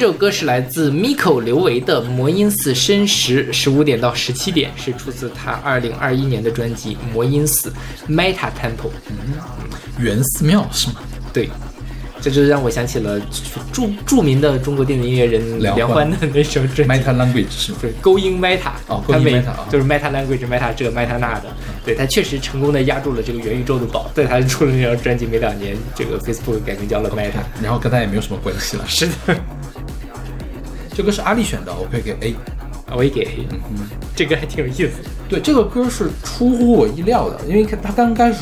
这首歌是来自 Miko 刘维的《魔音寺申时》，十五点到十七点，是出自他二零二一年的专辑《魔音寺 Meta Temple》。嗯原寺庙是吗？对，这就让我想起了著著名的中国电子音乐人梁梁欢的那首专辑。Meta Language 是吗？对，Going Meta，哦他 Going Meta 啊就是 Meta Language、Meta 这个 Meta 那的，对他确实成功的压住了这个元宇宙的宝，在他出了那张专辑没两年，这个 Facebook 改名叫了 Meta。然后跟他也没有什么关系了。是的，这歌是阿丽选的，我可以给 A。我也给 A，嗯这歌还挺有意思。对，这个歌是出乎我意料的，因为他刚开始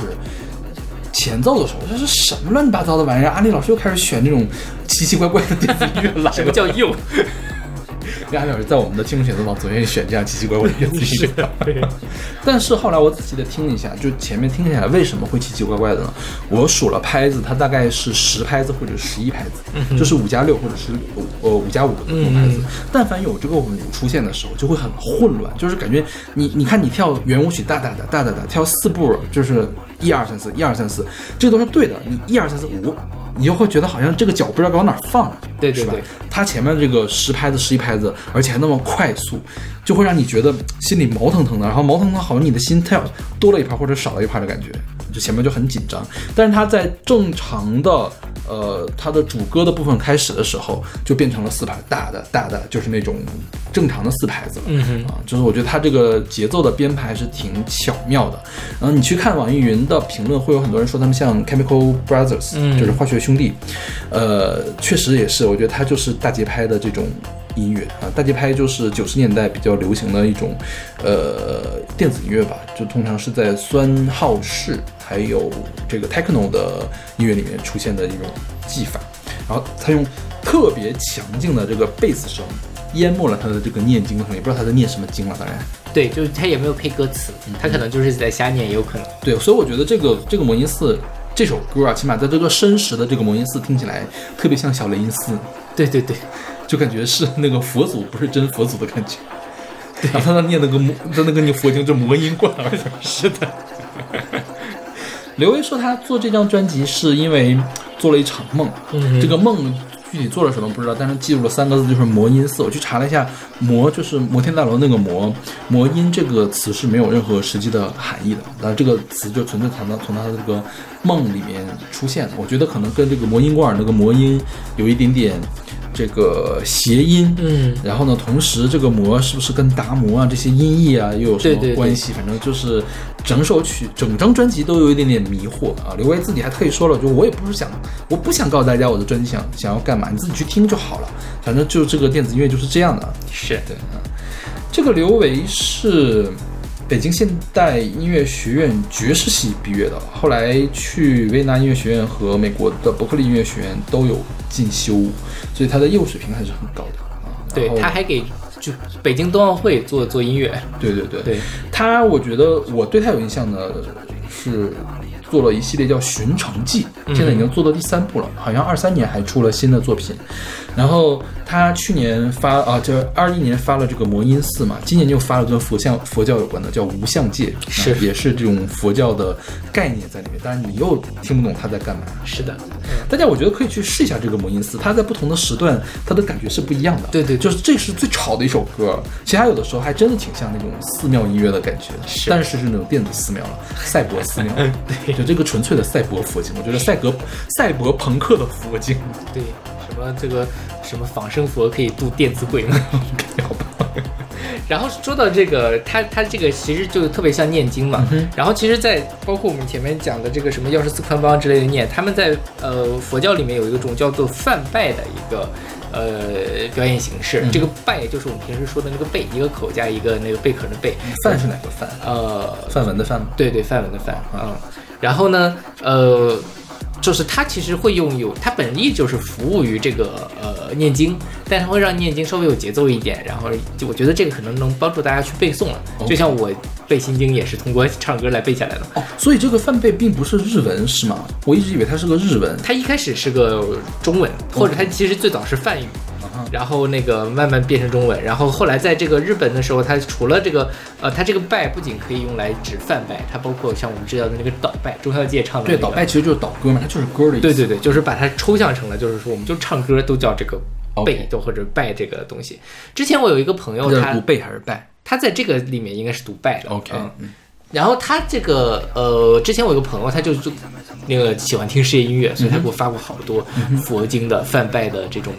前奏的时候，这是什么乱七八糟的玩意儿？阿丽老师又开始选这种奇奇怪怪的电子音乐了。什么叫又？因为阿丽老师在我们的听众选择榜总愿意选这样奇奇怪怪的电子音乐。但是后来我仔细的听了一下，就前面听下来为什么会奇奇怪怪的呢？我数了拍子，它大概是十拍子或者十一拍子，就是五加六或者是呃五加五的那种拍子。但凡有这个五出现的时候，就会很混乱，就是感觉你你看你跳圆舞曲哒哒哒哒哒哒跳四步，就是一二三四一二三四，这都是对的。你一二三四五。你就会觉得好像这个脚不知道该往哪儿放，是吧对对对？它前面这个十拍子、十一拍子，而且还那么快速，就会让你觉得心里毛腾腾的，然后毛腾腾，好像你的心跳多了一拍或者少了一拍的感觉，就前面就很紧张。但是它在正常的呃它的主歌的部分开始的时候，就变成了四拍，大的大的，就是那种正常的四拍子了。嗯哼啊，就是我觉得它这个节奏的编排是挺巧妙的。然后你去看网易云的评论，会有很多人说他们像 Chemical Brothers，、嗯就是化学兄弟。呃，确实也是，我觉得它就是大节拍的这种音乐啊，大节拍就是九十年代比较流行的一种呃电子音乐吧，就通常是在酸号式还有这个 techno 的音乐里面出现的一种技法。然后他用特别强劲的这个贝斯声淹没了他的这个念经的声，也不知道他在念什么经了，当然。对，就是他也没有配歌词，他可能就是在瞎念，也有可能。对，所以我觉得这个这个魔音寺这首歌啊，起码在这个申时的这个魔音寺听起来特别像小雷音寺，对对对，就感觉是那个佛祖不是真佛祖的感觉。然后 他那念那个魔，他那个念佛经这魔音贯耳。是的。刘威说他做这张专辑是因为做了一场梦，嗯这个梦具体做了什么不知道，但是记住了三个字，就是魔音寺。我去查了一下，魔就是摩天大楼那个魔，魔音这个词是没有任何实际的含义的，但这个词就纯粹从他从他的这个梦里面出现的。我觉得可能跟这个魔音贯耳那个魔音有一点点这个谐音，嗯，然后呢，同时这个魔是不是跟达摩啊这些音译啊又有什对对对么关系？反正就是整首曲、整张专辑都有一点点迷惑啊。刘维自己还特意说了，就我也不是想，我不想告诉大家我的专辑想想要干嘛，你自己去听就好了。反正就这个电子音乐就是这样的。是对啊，这个刘维是北京现代音乐学院爵士系毕业的，后来去维也纳音乐学院和美国的伯克利音乐学院都有进修，所以他的业务水平还是很高的啊。对他还给就北京冬奥会做做音乐。对对对对，他我觉得我对他有印象的是做了一系列叫《寻城记》，现在已经做到第三部了，好像二三年还出了新的作品。然后他去年发啊，这二一年发了这个魔音寺嘛，今年就发了跟佛像佛教有关的叫无相界，是啊也是这种佛教的概念在里面，但是你又听不懂他在干嘛。是的，大家我觉得可以去试一下这个魔音寺，它在不同的时段，它的感觉是不一样的。对对对就是这是最吵的一首歌，其他有的时候还真的挺像那种寺庙音乐的感觉，是但是是那种电子寺庙了，赛博寺庙。对，就这个纯粹的赛博佛经，我觉得赛格赛博朋克的佛经。对，什么这个什么仿生佛可以渡电子鬼吗？好吧，然后说到这个，它它这个其实就特别像念经嘛。然后其实，在包括我们前面讲的这个什么药师寺宽帮之类的念，他们在呃佛教里面有一种叫做梵拜的一个呃表演形式。这个拜就是我们平时说的那个贝，一个口加一个那个贝壳的贝。范是哪个范？呃，范文的范吗？对对，范文的范，嗯，然后呢，呃，就是它其实会用有，它本意就是服务于这个呃念经，但它会让念经稍微有节奏一点，然后就我觉得这个可能能帮助大家去背诵了，就像我背心经也是通过唱歌来背下来的。哦，所以这个梵贝并不是日文是吗？我一直以为它是个日文。它一开始是个中文，或者它其实最早是梵语。然后那个慢慢变成中文，然后后来在这个日本的时候，它除了这个，呃，它这个拜不仅可以用来指泛拜，它包括像我们知道的那个倒拜，中小介唱的、那对，倒拜其实就是倒歌嘛，它就是歌的意思。对对对，就是把它抽象成了，就是说我们就唱歌都叫这个背就或者拜这个东西。之前我有一个朋友，他读背还是拜他在这个里面应该是读拜的。？OK，然后他这个呃，之前我有个朋友，他就就那个喜欢听世界音乐，所以他给我发过好多佛经的梵拜的这种。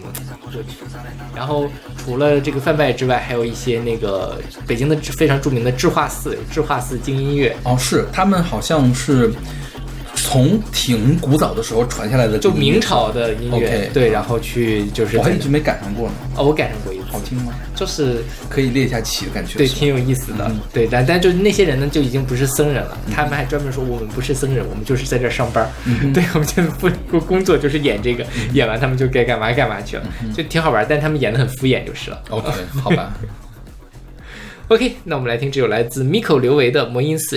然后除了这个梵拜之外，还有一些那个北京的非常著名的智化寺，智化寺经音乐，哦，是他们好像是从挺古早的时候传下来的，就明。朝的音乐对，然后去就是我还一直没赶上过呢，哦，我赶上过一次，好听吗？就是可以列一下旗的感觉。对，挺有意思的。嗯对，但但就那些人呢，就已经不是僧人了。他们还专门说我们不是僧人，我们就是在这儿上班。嗯对，我们现在不工工作就是演这个，演完他们就该干嘛干嘛去了，嗯就挺好玩。但他们演的很敷衍就是了。OK，好吧。OK，那我们来听这首来自 Miko 刘维的《魔音寺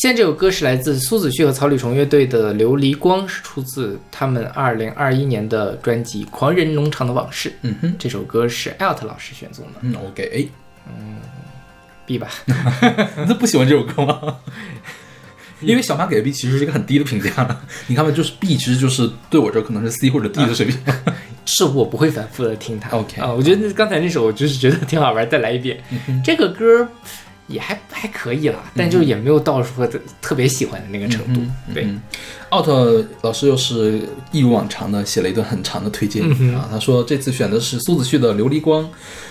现在这首歌是来自苏子旭和草履虫乐队的《琉璃光》，是出自他们二零二一年的专辑《狂人农场的往事》。嗯哼，这首歌是艾特老师选中的嗯，OK，，B 吧？你都不喜欢这首歌吗？因为小马给的 B 其实是一个很低的评价，你看吧，就是 B 其实就是对我这可能是 C 或者 D 的水平。是我不会反复的听它。OK 啊，我觉得那刚才那首我就是觉得挺好玩，再来一遍。这个歌也还还可以啦，但就也没有到说的特别喜欢的那个程度。对，嗯奥特老师又是一如往常的写了一段很长的推荐、啊，他说这次选的是苏子旭的《琉璃光》，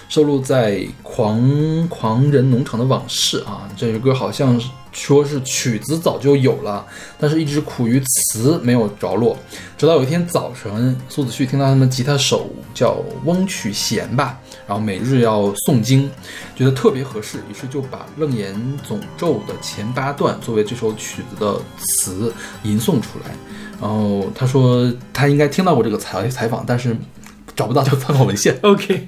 收录在《狂狂人农场的往事》啊。这首歌好像是说是曲子早就有了，但是一直苦于词没有着落。直到有一天早晨，苏子旭听到他们吉他手叫翁曲贤吧，然后每日要诵经，觉得特别合适，于是就把《楞严总咒》的前八段作为这首曲子的词吟诵出来。然后他说他应该听到过这个采采访，但是找不到这个参考文献。OK，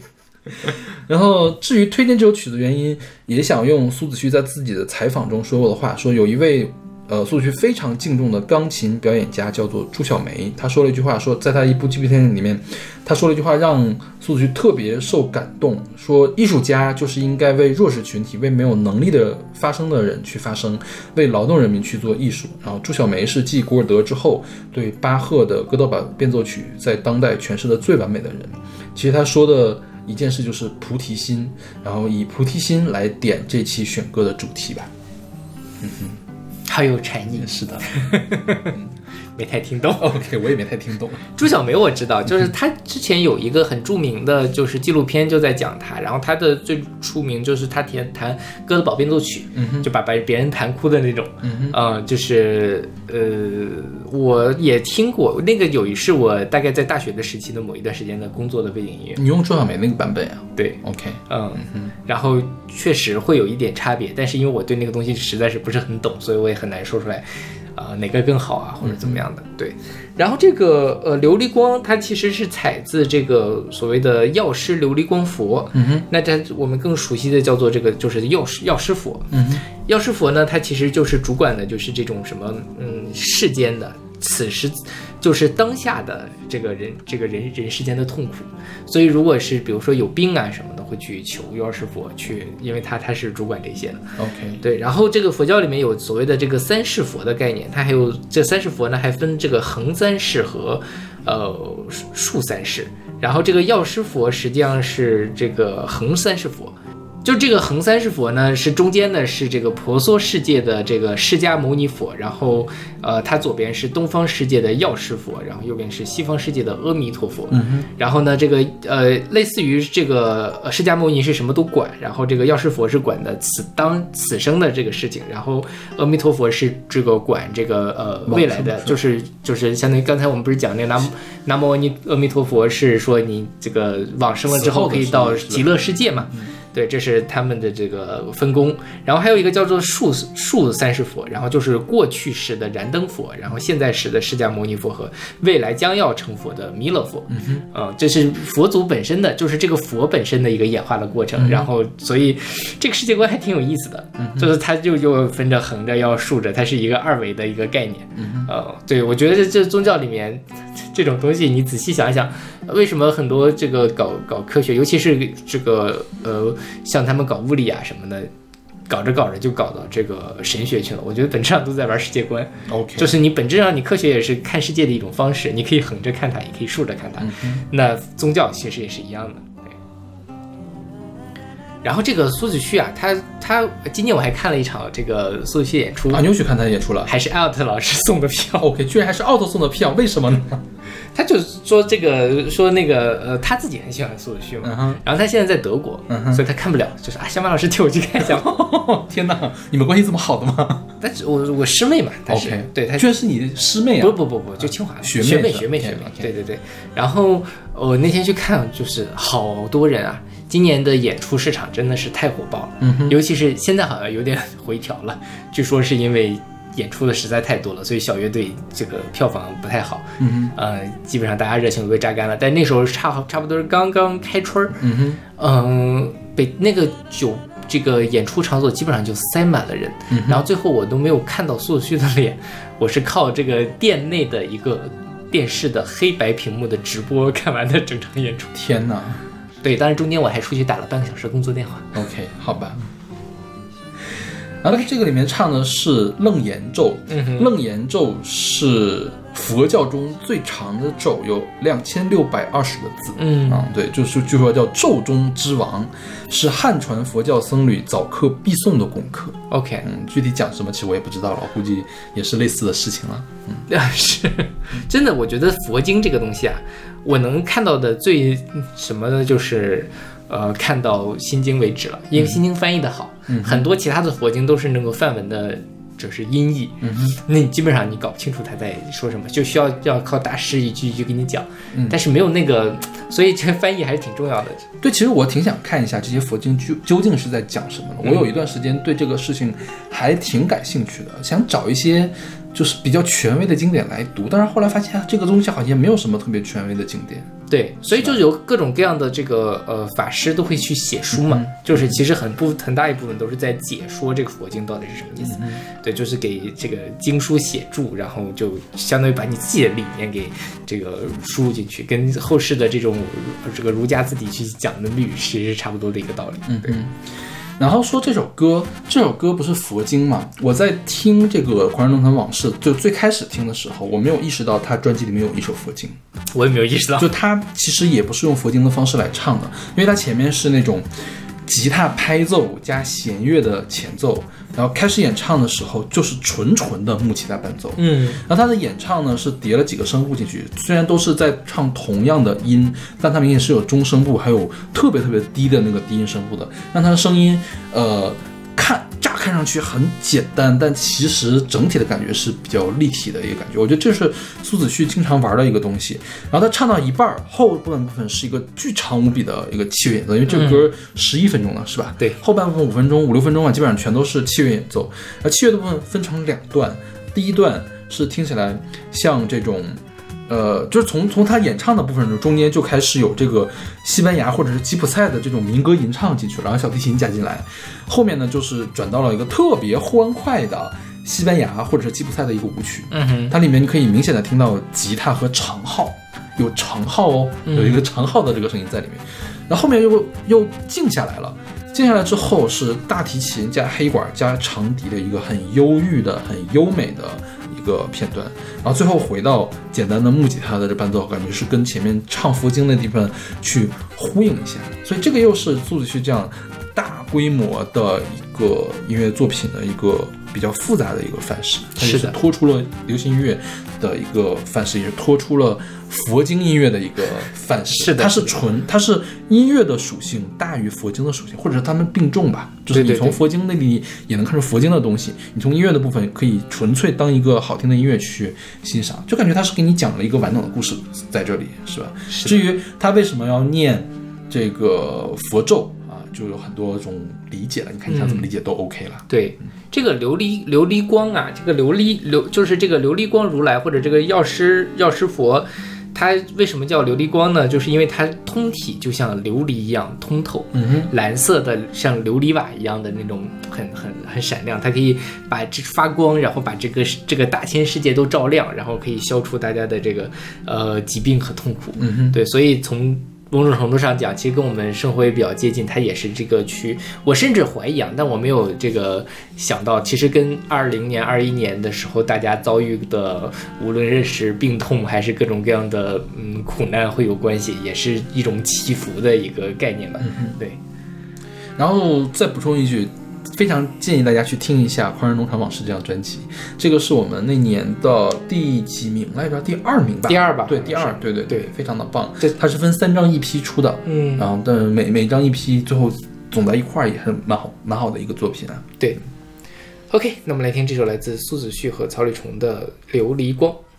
然后至于推荐这首曲子原因，也想用苏子旭在自己的采访中说过的话，说有一位呃苏子旭非常敬重的钢琴表演家叫做朱小梅，他说了一句话，说在他一部纪录片里面，他说了一句话让苏子旭特别受感动，说艺术家就是应该为弱势群体、为没有能力的发声的人去发声，为劳动人民去做艺术。然后朱小梅是继古尔德之后对巴赫的哥德堡变奏曲在当代诠释的最完美的人。其实他说的一件事就是菩提心，然后以菩提心来点这期选歌的主题吧。嗯好有禅意，是的。没太听懂。，OK，我也没太听懂。朱小梅我知道，就是她之前有一个很著名的，就是纪录片就在讲她，然后她的最出名就是她弹弹哥德堡变奏曲，就把把别人弹哭的那种，嗯、就是呃，我也听过那个有一是我大概在大学的时期的某一段时间的工作的背景音乐，你用朱小梅那个版本啊对，？OK，嗯，然后确实会有一点差别，但是因为我对那个东西实在是不是很懂，所以我也很难说出来，啊、哪个更好啊，或者怎么样的。对，然后这个呃琉璃光，它其实是采自这个所谓的药师琉璃光佛，嗯哼，那它我们更熟悉的叫做这个就是药师药师佛，嗯哼，药师佛呢，它其实就是主管的就是这种什么嗯世间的。此时就是当下的这个人，这个人人世间的痛苦，所以如果是比如说有病啊什么的，会去求药师佛去，因为他他是主管这些的。OK，对，然后这个佛教里面有所谓的这个三世佛的概念，它还有这三世佛呢，还分这个横三世和呃竖三世。然后这个药师佛实际上是这个横三世佛，就这个横三世佛呢，是中间呢是这个婆娑世界的这个释迦牟尼佛，然后呃，它左边是东方世界的药师佛，然后右边是西方世界的阿弥陀佛。嗯然后呢，这个呃，类似于这个呃释迦牟尼是什么都管，然后这个药师佛是管的此当此生的这个事情，然后阿弥陀佛是这个管这个呃未来的，就是就是相当于刚才我们不是讲那个南南无阿弥阿弥陀佛是说你这个往生了之后可以到极乐世界嘛？对，这是他们的这个分工。然后还有一个叫做树树三世佛，然后就是过去时的燃灯佛，然后现在时的释迦牟尼佛和未来将要成佛的弥勒佛。嗯哼，这是佛祖本身的，就是这个佛本身的一个演化的过程。然后，所以这个世界观还挺有意思的，就是它就又分着横着要竖着，它是一个二维的一个概念。呃，对我觉得这这宗教里面这种东西，你仔细想一想，为什么很多这个搞搞科学，尤其是这个呃，像他们搞物理啊什么的，搞着搞着就搞到这个神学去了。我觉得本质上都在玩世界观，OK，就是你本质上你科学也是看世界的一种方式，你可以横着看它，也可以竖着看它。那宗教其实也是一样的。对。然后这个苏子旭啊，他他今年我还看了一场这个苏子旭演出，啊，你又去看他演出了还是艾尔特老师送的票。？OK，居然还是奥特送的票，为什么呢？他就说这个说那个呃，他自己很喜欢苏子旭嘛，嗯然后他现在在德国，所以他看不了，就是啊，小马老师替我去看一下。天哪，你们关系这么好的吗但是我我师妹嘛，她是对她居然是你师妹啊？不不不不，就清华的学妹学妹学妹学妹对对对。然后我那天去看，就是好多人啊，今年的演出市场真的是太火爆了，嗯尤其是现在好像有点回调了，据说是因为。演出的实在太多了，所以小乐队这个票房不太好，嗯呃，基本上大家热情都被榨干了。但那时候差差不多是刚刚开春儿，嗯哼，嗯，北那个酒这个演出场所基本上就塞满了人，嗯然后最后我都没有看到苏子旭的脸，我是靠这个店内的一个电视的黑白屏幕的直播看完的整场演出。天哪对，当然中间我还出去打了半个小时工作电话。，OK，好吧。然后这个里面唱的是楞严咒，嗯哼楞严咒是佛教中最长的咒，有两千六百二十个字。嗯啊，对，就是据说叫咒中之王，是汉传佛教僧侣早课必诵的功课。OK，嗯，具体讲什么其实我也不知道了，估计也是类似的事情了。嗯，是真的，我觉得佛经这个东西啊，我能看到的最什么的，就是呃，看到心经为止了，因为心经翻译的好，很多其他的佛经都是那个梵文的。就是音译，嗯那你基本上你搞不清楚他在说什么，就需要要靠大师一句一句给你讲，但是没有那个，所以这个翻译还是挺重要的。对，其实我挺想看一下这些佛经究究竟是在讲什么的。我有一段时间对这个事情还挺感兴趣的，想找一些就是比较权威的经典来读。但是后来发现啊这个东西好像没有什么特别权威的经典。对，所以就有各种各样的这个呃法师都会去写书嘛，就是其实很部很大一部分都是在解说这个佛经到底是什么意思。对，就是给这个经书写注，然后就相当于把你自己的理念给这个输入进去，跟后世的这种呃这个儒家自己去讲的律其实是差不多的一个道理。嗯对，然后说这首歌，这首歌不是佛经嘛？我在听这个《狂人论坛往事》就最开始听的时候，我没有意识到他专辑里面有一首佛经。我也没有意识到就。他其实也不是用佛经的方式来唱的，因为他前面是那种吉他拍奏加弦乐的前奏，然后开始演唱的时候就是纯纯的木吉他伴奏。嗯，然后他的演唱呢是叠了几个声部进去，虽然都是在唱同样的音，但他明显是有中声部，还有特别特别低的那个低音声部的，让他的声音呃看乍看上去很简单，但其实整体的感觉是比较立体的一个感觉。我觉得这是苏子旭经常玩的一个东西。然后他唱到一半儿，后半部分是一个巨长无比的一个器乐演奏，因为这个歌十一分钟了，是吧？对后半部分五分钟、五六分钟啊，基本上全都是器乐演奏。而器乐的部分分成两段，第一段是听起来像这种。呃，就是从从他演唱的部分中中间就开始有这个西班牙或者是吉普赛的这种民歌吟唱进去，然后小提琴加进来，后面呢就是转到了一个特别欢快的西班牙或者是吉普赛的一个舞曲，嗯哼，它里面你可以明显的听到吉他和长号，有长号哦，有一个长号的这个声音在里面，然后后面又又静下来了。静下来之后是大提琴加黑管加长笛的一个很忧郁的、很优美的一个片段，然后最后回到简单的木吉他的这伴奏，感觉是跟前面唱佛经的地方去呼应一下，所以这个又是苏子旭这样大规模的一个音乐作品的一个比较复杂的一个范式，它也是是的。拖出了流行音乐的一个范式，也是拖出了佛经音乐的一个范式。是的它是纯，它是音乐的属性大于佛经的属性，或者是它们并重吧。就是你从佛经那里也能看出佛经的东西，你从音乐的部分可以纯粹当一个好听的音乐去欣赏，就感觉它是给你讲了一个完整的故事在这里，是吧？至于他为什么要念这个佛咒啊，就有很多种理解了。你看你想怎么理解都 OK 了。对，这个琉璃琉璃光啊，这个琉璃琉就是这个琉璃光如来或者这个药师药师佛，它为什么叫琉璃光呢？就是因为它通体就像琉璃一样通透，嗯，蓝色的像琉璃瓦一样的那种很很很闪亮，它可以把这发光，然后把这个这个大千世界都照亮，然后可以消除大家的这个呃疾病和痛苦。对，所以从某种程度上讲，其实跟我们生活也比较接近，它也是这个区。我甚至怀疑啊，但我没有这个想到，其实跟二零年、二一年的时候大家遭遇的，无论认识病痛还是各种各样的嗯苦难会有关系，也是一种祈福的一个概念吧。对，然后再补充一句，非常建议大家去听一下《狂人农场往事》这张专辑，这个是我们那年的第几名来着？第二名吧？第二吧对，第二，对对对非常的棒。这它是分三张一批出的，嗯然后但每每张一批最后总在一块儿也是蛮好蛮好的一个作品啊。对。OK，那我们来听这首来自苏子旭和曹李崇的《琉璃光》。「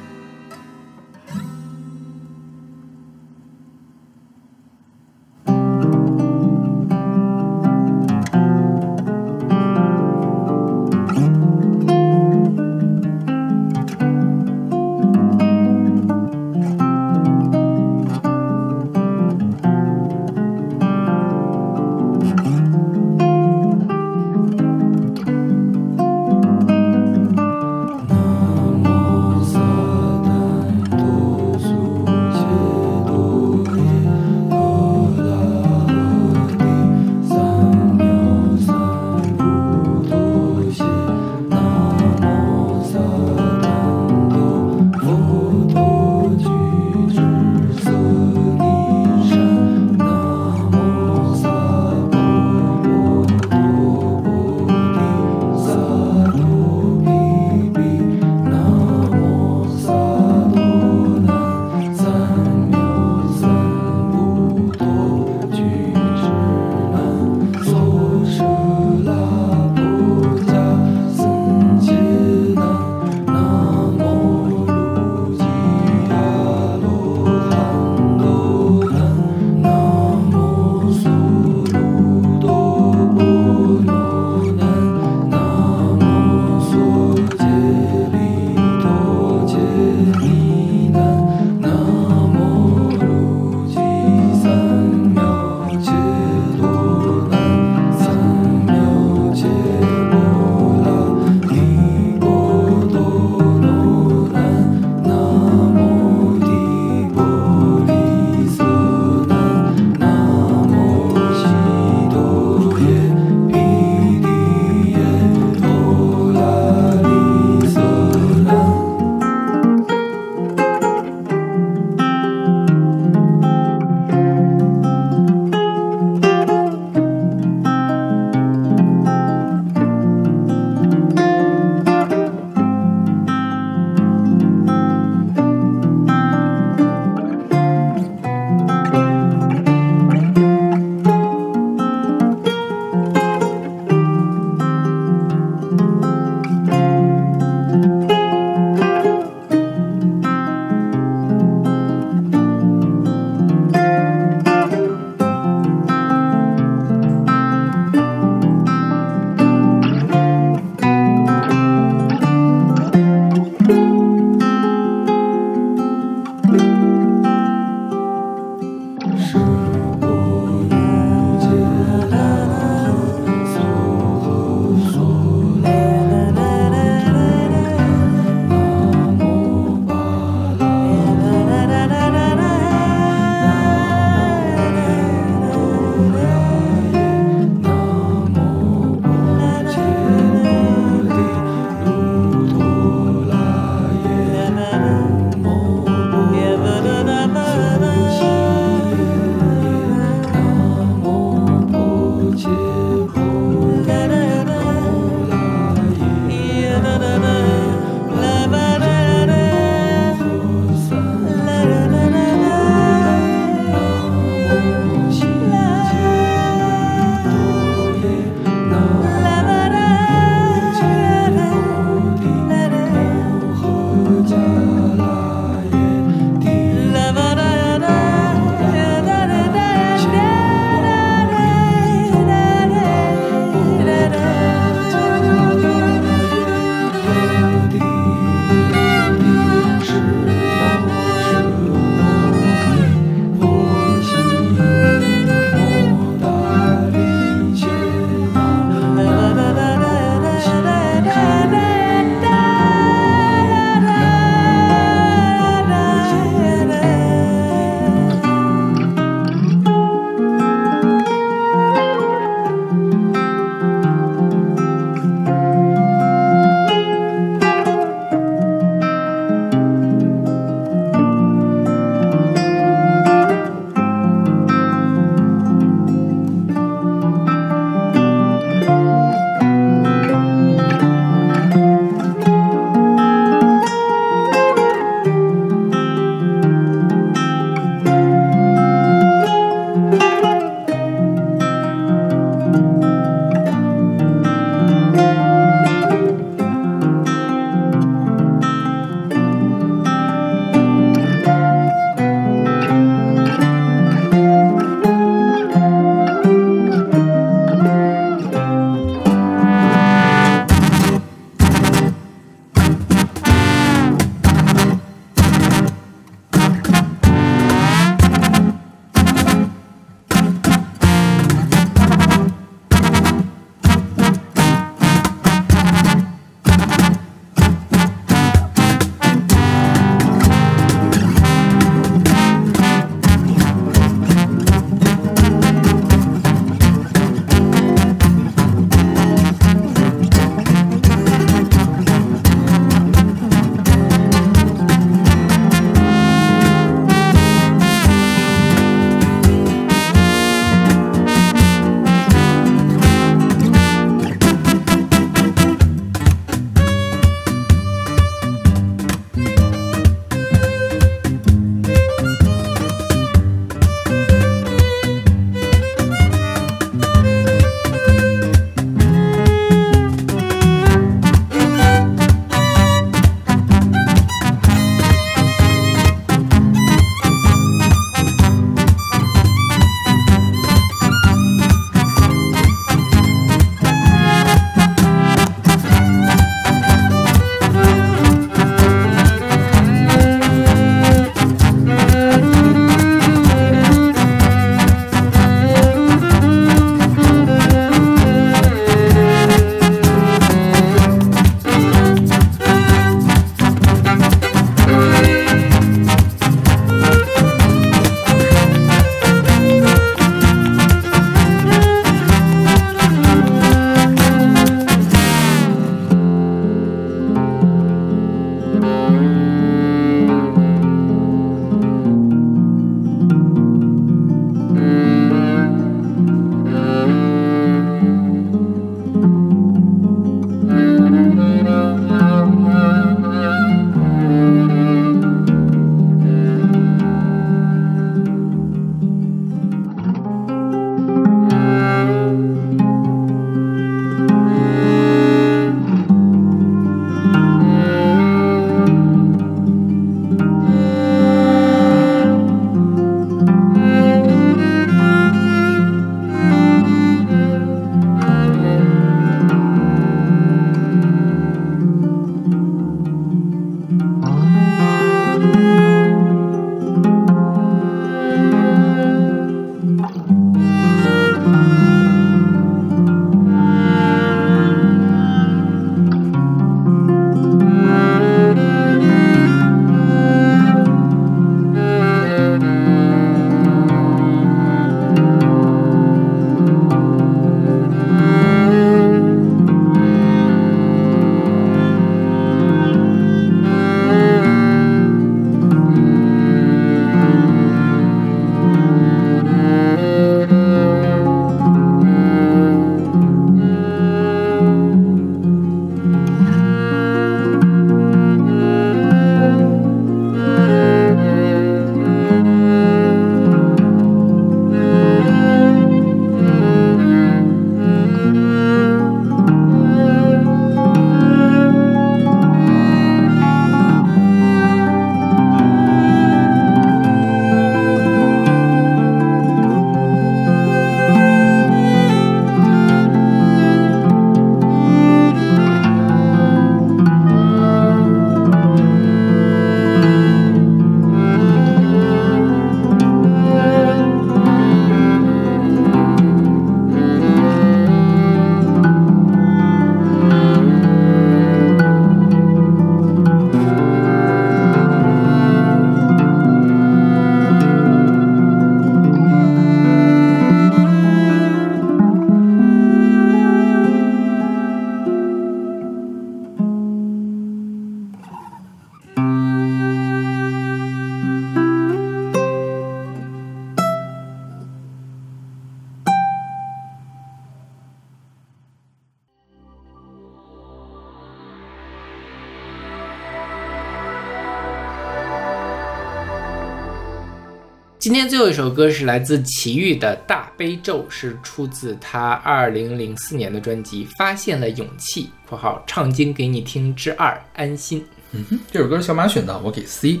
天最后一首歌是来自齐豫的《大悲咒》，是出自他二零零四年的专辑《发现了勇气》（括号唱经给你听之二安心嗯哼，这首歌是小马选的，我给 C。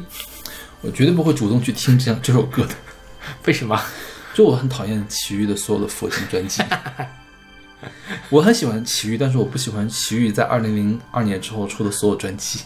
我绝对不会主动去听这样这首歌的，）。为什么？就我很讨厌齐豫的所有的佛经专辑。我很喜欢齐豫，但是我不喜欢齐豫在二零零二年之后出的所有专辑。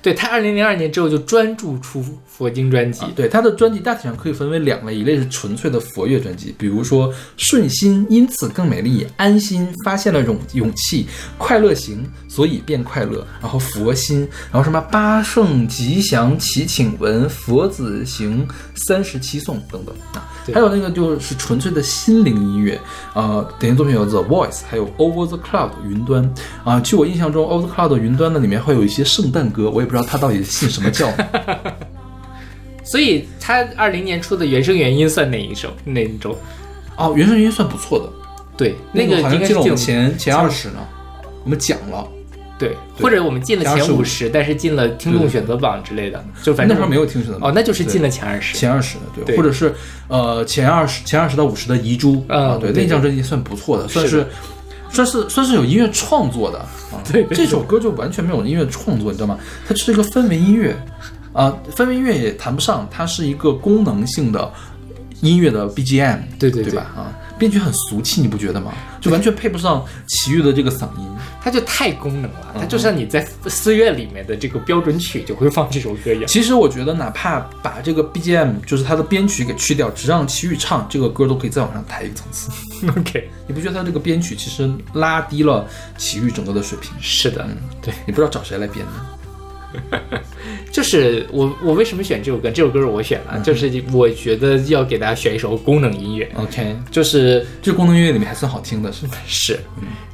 对他二零零二年之后就专注出佛经专辑，对他的专辑大体上可以分为两类，一类是纯粹的佛乐专辑，比如说《顺心因此更美丽》《安心发现了勇勇气》《快乐行所以变快乐》，然后佛心，然后什么八圣吉祥祈请文、佛子行三十七颂等等啊。对还有那个就是纯粹的心灵音乐，呃，典型作品有 The Voice，还有 Over the Cloud 云端啊。据我印象中，Over the Cloud 云端呢里面会有一些圣诞歌，我也不知道他到底信什么教。所以他二零年出的原声原音算哪一首？哪一种？哦，原声原音算不错的，对，那个好像进了我们前前二十呢，我们讲了，对，或者我们进了前前25五十，但是进了听众选择榜之类的，就反正那时候没有听什么哦，那就是进了前二十。前二十的，对，或者是呃前二十前二十到五十的遗珠。嗯啊，对，对。那张专辑算不错的，算是是算是算是有音乐创作的啊。对对。这首歌就完全没有音乐创作，你知道吗？它就是一个氛围音乐啊，氛围音乐也谈不上，它是一个功能性的音乐的 BGM，对对对。对吧？啊，编曲很俗气，你不觉得吗？就完全配不上齐豫的这个嗓音。它就太功能了，嗯它就像你在寺院里面的这个标准曲就会放这首歌一样。其实我觉得，哪怕把这个 BGM 就是它的编曲给去掉，只让齐豫唱这个歌，都可以再往上抬一个层次。OK，你不觉得它这个编曲其实拉低了齐豫整个的水平？是的，嗯对，你不知道找谁来编的？就是我我为什么选这首歌？这首歌是我选嗯的，就是我觉得要给大家选一首功能音乐，OK，就是这功能音乐里面还算好听的是吧？是，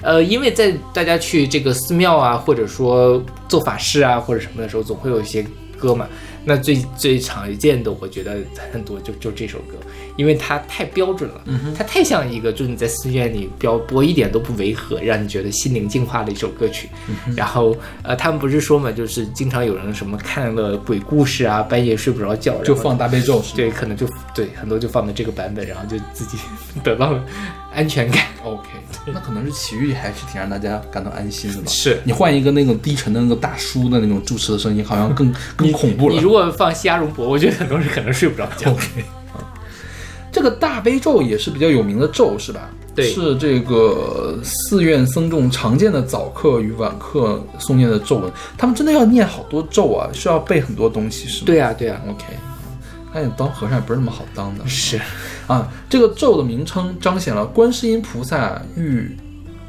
呃，因为在大家去这个寺庙啊，或者说做法事啊，或者什么的时候，总会有一些歌嘛。那最最常见的，我觉得很多就就这首歌，因为它太标准了，它太像一个就是你在寺院里标播一点都不违和，让你觉得心灵净化的一首歌曲。然后呃，他们不是说嘛，就是经常有人什么看了鬼故事啊，半夜睡不着觉，就放大悲咒？对，可能就对很多就放的这个版本，然后就自己 得到了安全感。OK，那可能是奇遇还是挺让大家感到安心的吧？是你换一个那种低沉的那个大叔的那种主持的声音，好像更 更恐怖了。你如果放西雅荣博，我觉得很多人可能睡不着觉。OK，这个大悲咒也是比较有名的咒是吧？对是这个寺院僧众常见的早课与晚课诵念的咒文。他们真的要念好多咒啊，需要背很多东西是吗？对啊，对啊，，OK。看你当和尚也不是那么好当的。是啊，这个咒的名称彰显了观世音菩萨欲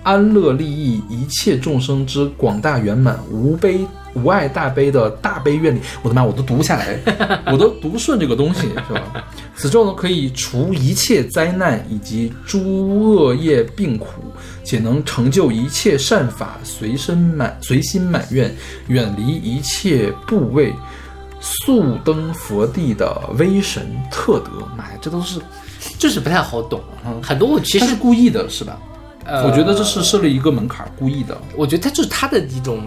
安乐利益一切众生之广大圆满无悲无爱大悲的大悲愿力。我的妈，我都读不下来，我都读不顺这个东西，是吧？此咒呢，可以除一切灾难以及诸恶业病苦，且能成就一切善法，随身满随心满愿，远离一切部位。速登佛地的威神特德，妈呀，这都是就是不太好懂。很多我其实是故意的，是吧？呃我觉得这是设立一个门槛，故意的。我觉得它就是它的一种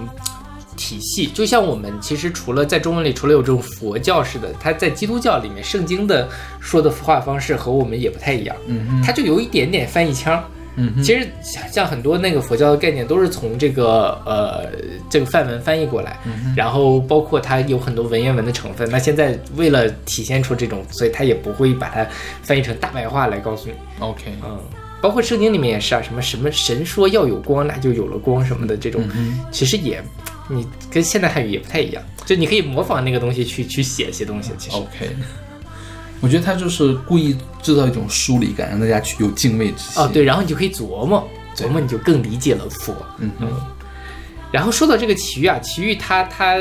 体系，就像我们其实除了在中文里，除了有这种佛教式的，它在基督教里面圣经的说的话方式和我们也不太一样，嗯它就有一点点翻译腔。嗯其实像像很多那个佛教的概念都是从这个呃这个梵文翻译过来，嗯然后包括它有很多文言文的成分。那现在为了体现出这种，所以它也不会把它翻译成大白话来告诉你。，OK，嗯，包括圣经里面也是啊，什么什么神说要有光，那就有了光什么的这种，其实也你跟现代汉语也不太一样，就你可以模仿那个东西去去写一些东西。其实、OK。我觉得他就是故意制造一种疏离感，让大家去有敬畏之心。哦，对，然后你就可以琢磨琢磨，你就更理解了佛。嗯哼，然后说到这个奇遇啊，奇遇他他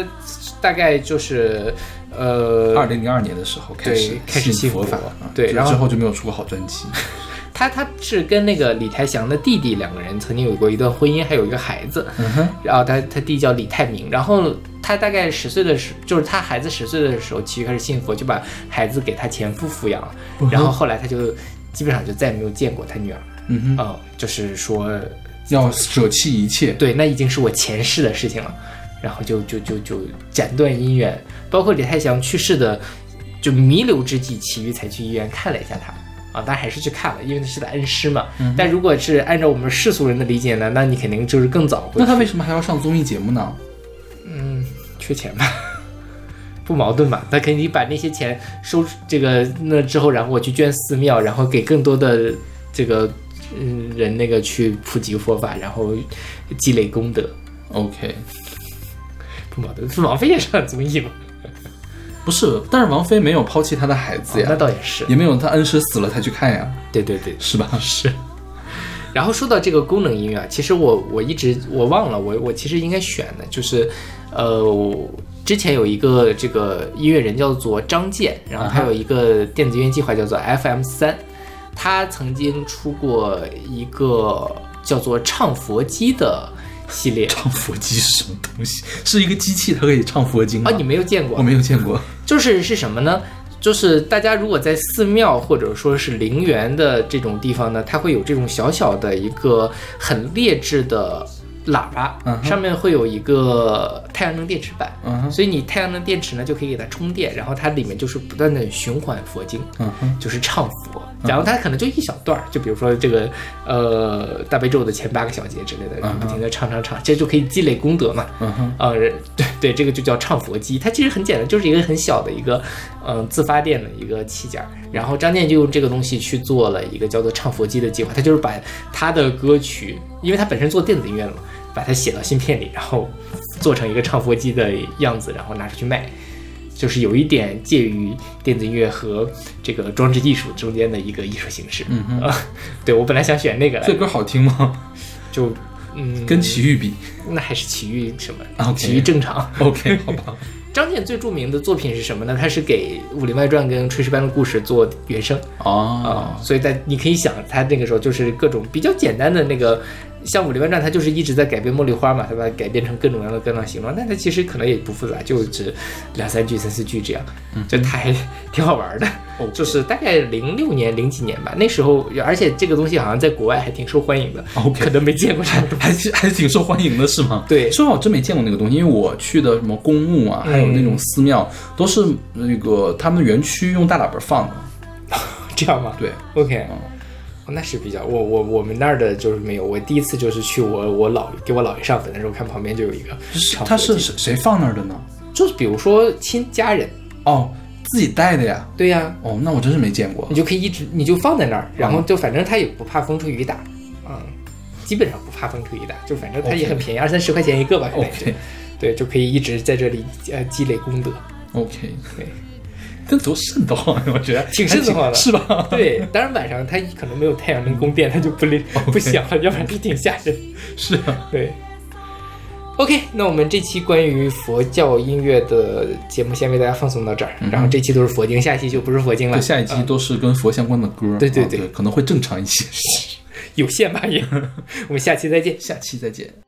大概就是呃，二零零二年的时候开始开始信佛法，啊对然后之后就没有出过好专辑。他他是跟那个李泰祥的弟弟两个人曾经有过一段婚姻，还有一个孩子。嗯哼，然后他他弟叫李泰明，然后他大概十岁的时，就是他孩子十岁的时候，其实开始信佛，就把孩子给他前夫抚养了。然后后来他就基本上就再也没有见过他女儿。嗯哼，嗯，就是说，要舍弃一切。对，那已经是我前世的事情了。然后就就就就斩断姻缘，包括李泰祥去世的就弥留之际，祁煜才去医院看了一下他。啊，但还是去看了，因为他是他恩师嘛。但如果是按照我们世俗人的理解呢，那你肯定就是更早那他为什么还要上综艺节目呢？缺钱吧，不矛盾吧？他肯定把那些钱收这个那之后，然后我去捐寺庙，然后给更多的这个嗯人那个去普及佛法，然后积累功德，OK，不矛盾。王菲也上综艺嘛，不是，但是王菲没有抛弃她的孩子呀，那倒也是，也没有她恩师死了才去看呀，对对对，是吧？是。然后说到这个功能音乐啊，其实我我一直我忘了，我我其实应该选的就是，呃，我之前有一个这个音乐人叫做张健，然后他有一个电子音乐计划叫做 FM 三，他曾经出过一个叫做唱佛机的系列唱佛机是什么东西？是一个机器，它可以唱佛经吗？啊，你没有见过我？没有见过。就是是什么呢？就是大家如果在寺庙或者说是陵园的这种地方呢，它会有这种小小的一个很劣质的喇叭，上面会有一个太阳能电池板，所以你太阳能电池呢就可以给它充电，然后它里面就是不断的循环佛经，就是唱佛，然后它可能就一小段儿，就比如说这个呃大悲咒的前八个小节之类的，不停的唱唱唱，这就可以积累功德嘛。呃，对 对，这个就叫唱佛机，它其实很简单，就是一个很小的一个嗯、呃自发电的一个器件儿。然后张健就用这个东西去做了一个叫做唱佛机的计划，他就是把他的歌曲，因为他本身做电子音乐的嘛，把它写到芯片里，然后做成一个唱佛机的样子，然后拿出去卖。就是有一点介于电子音乐和这个装置艺术中间的一个艺术形式。嗯哼啊，对我本来想选那个来这，歌好听吗？就嗯，跟奇遇比那还是奇遇什么奇遇正常。，OK，好吧。张健最著名的作品是什么呢？他是给《武林外传》跟《炊事班的故事》做原声哦啊、，所以在你可以想，他那个时候就是各种比较简单的那个，像《武林外传》，它就是一直在改变茉莉花嘛，它把它改变成各种各样的各样的形状，但它其实可能也不复杂，就只两三句、三四句这样，就它还挺好玩的。哦 就是大概零六年、零几年吧，那时候，而且这个东西好像在国外还挺受欢迎的 OK 可能没见过这样的东西。还是还挺受欢迎的，是吗？对说实话，我真没见过那个东西，因为我去的什么公墓啊，还有那种寺庙，都是那个他们园区用大喇叭放的。这样吗？对，OK，、哦那是比较我我我们那儿的就是没有，我第一次就是去我我姥给我姥爷上坟的时候，看旁边就有一个唱他是谁谁放那儿的呢？就是比如说亲家人，哦，自己带的呀。对呀、哦，那我真是没见过你。就可以一直你就放在那儿，然后嗯就反正他也不怕风吹雨打，嗯，基本上不怕风吹雨打，就反正它也很便宜，二三十块钱一个吧，可能也就 OK 对，就可以一直在这里呃积累功德。OK，对，这多瘆得慌呀！我觉得挺瘆得慌的是吧？对，当然晚上它可能没有太阳能供电，它就不灵不响了，要不然是挺吓人。是啊。对。OK，那我们这期关于佛教音乐的节目先为大家放送到这儿，然后这期都是佛经，下一期就不是佛经了。对，下一期嗯都是跟佛相关的歌。对对对啊可能会正常一些。有限吧也。我们下期再见。下期再见。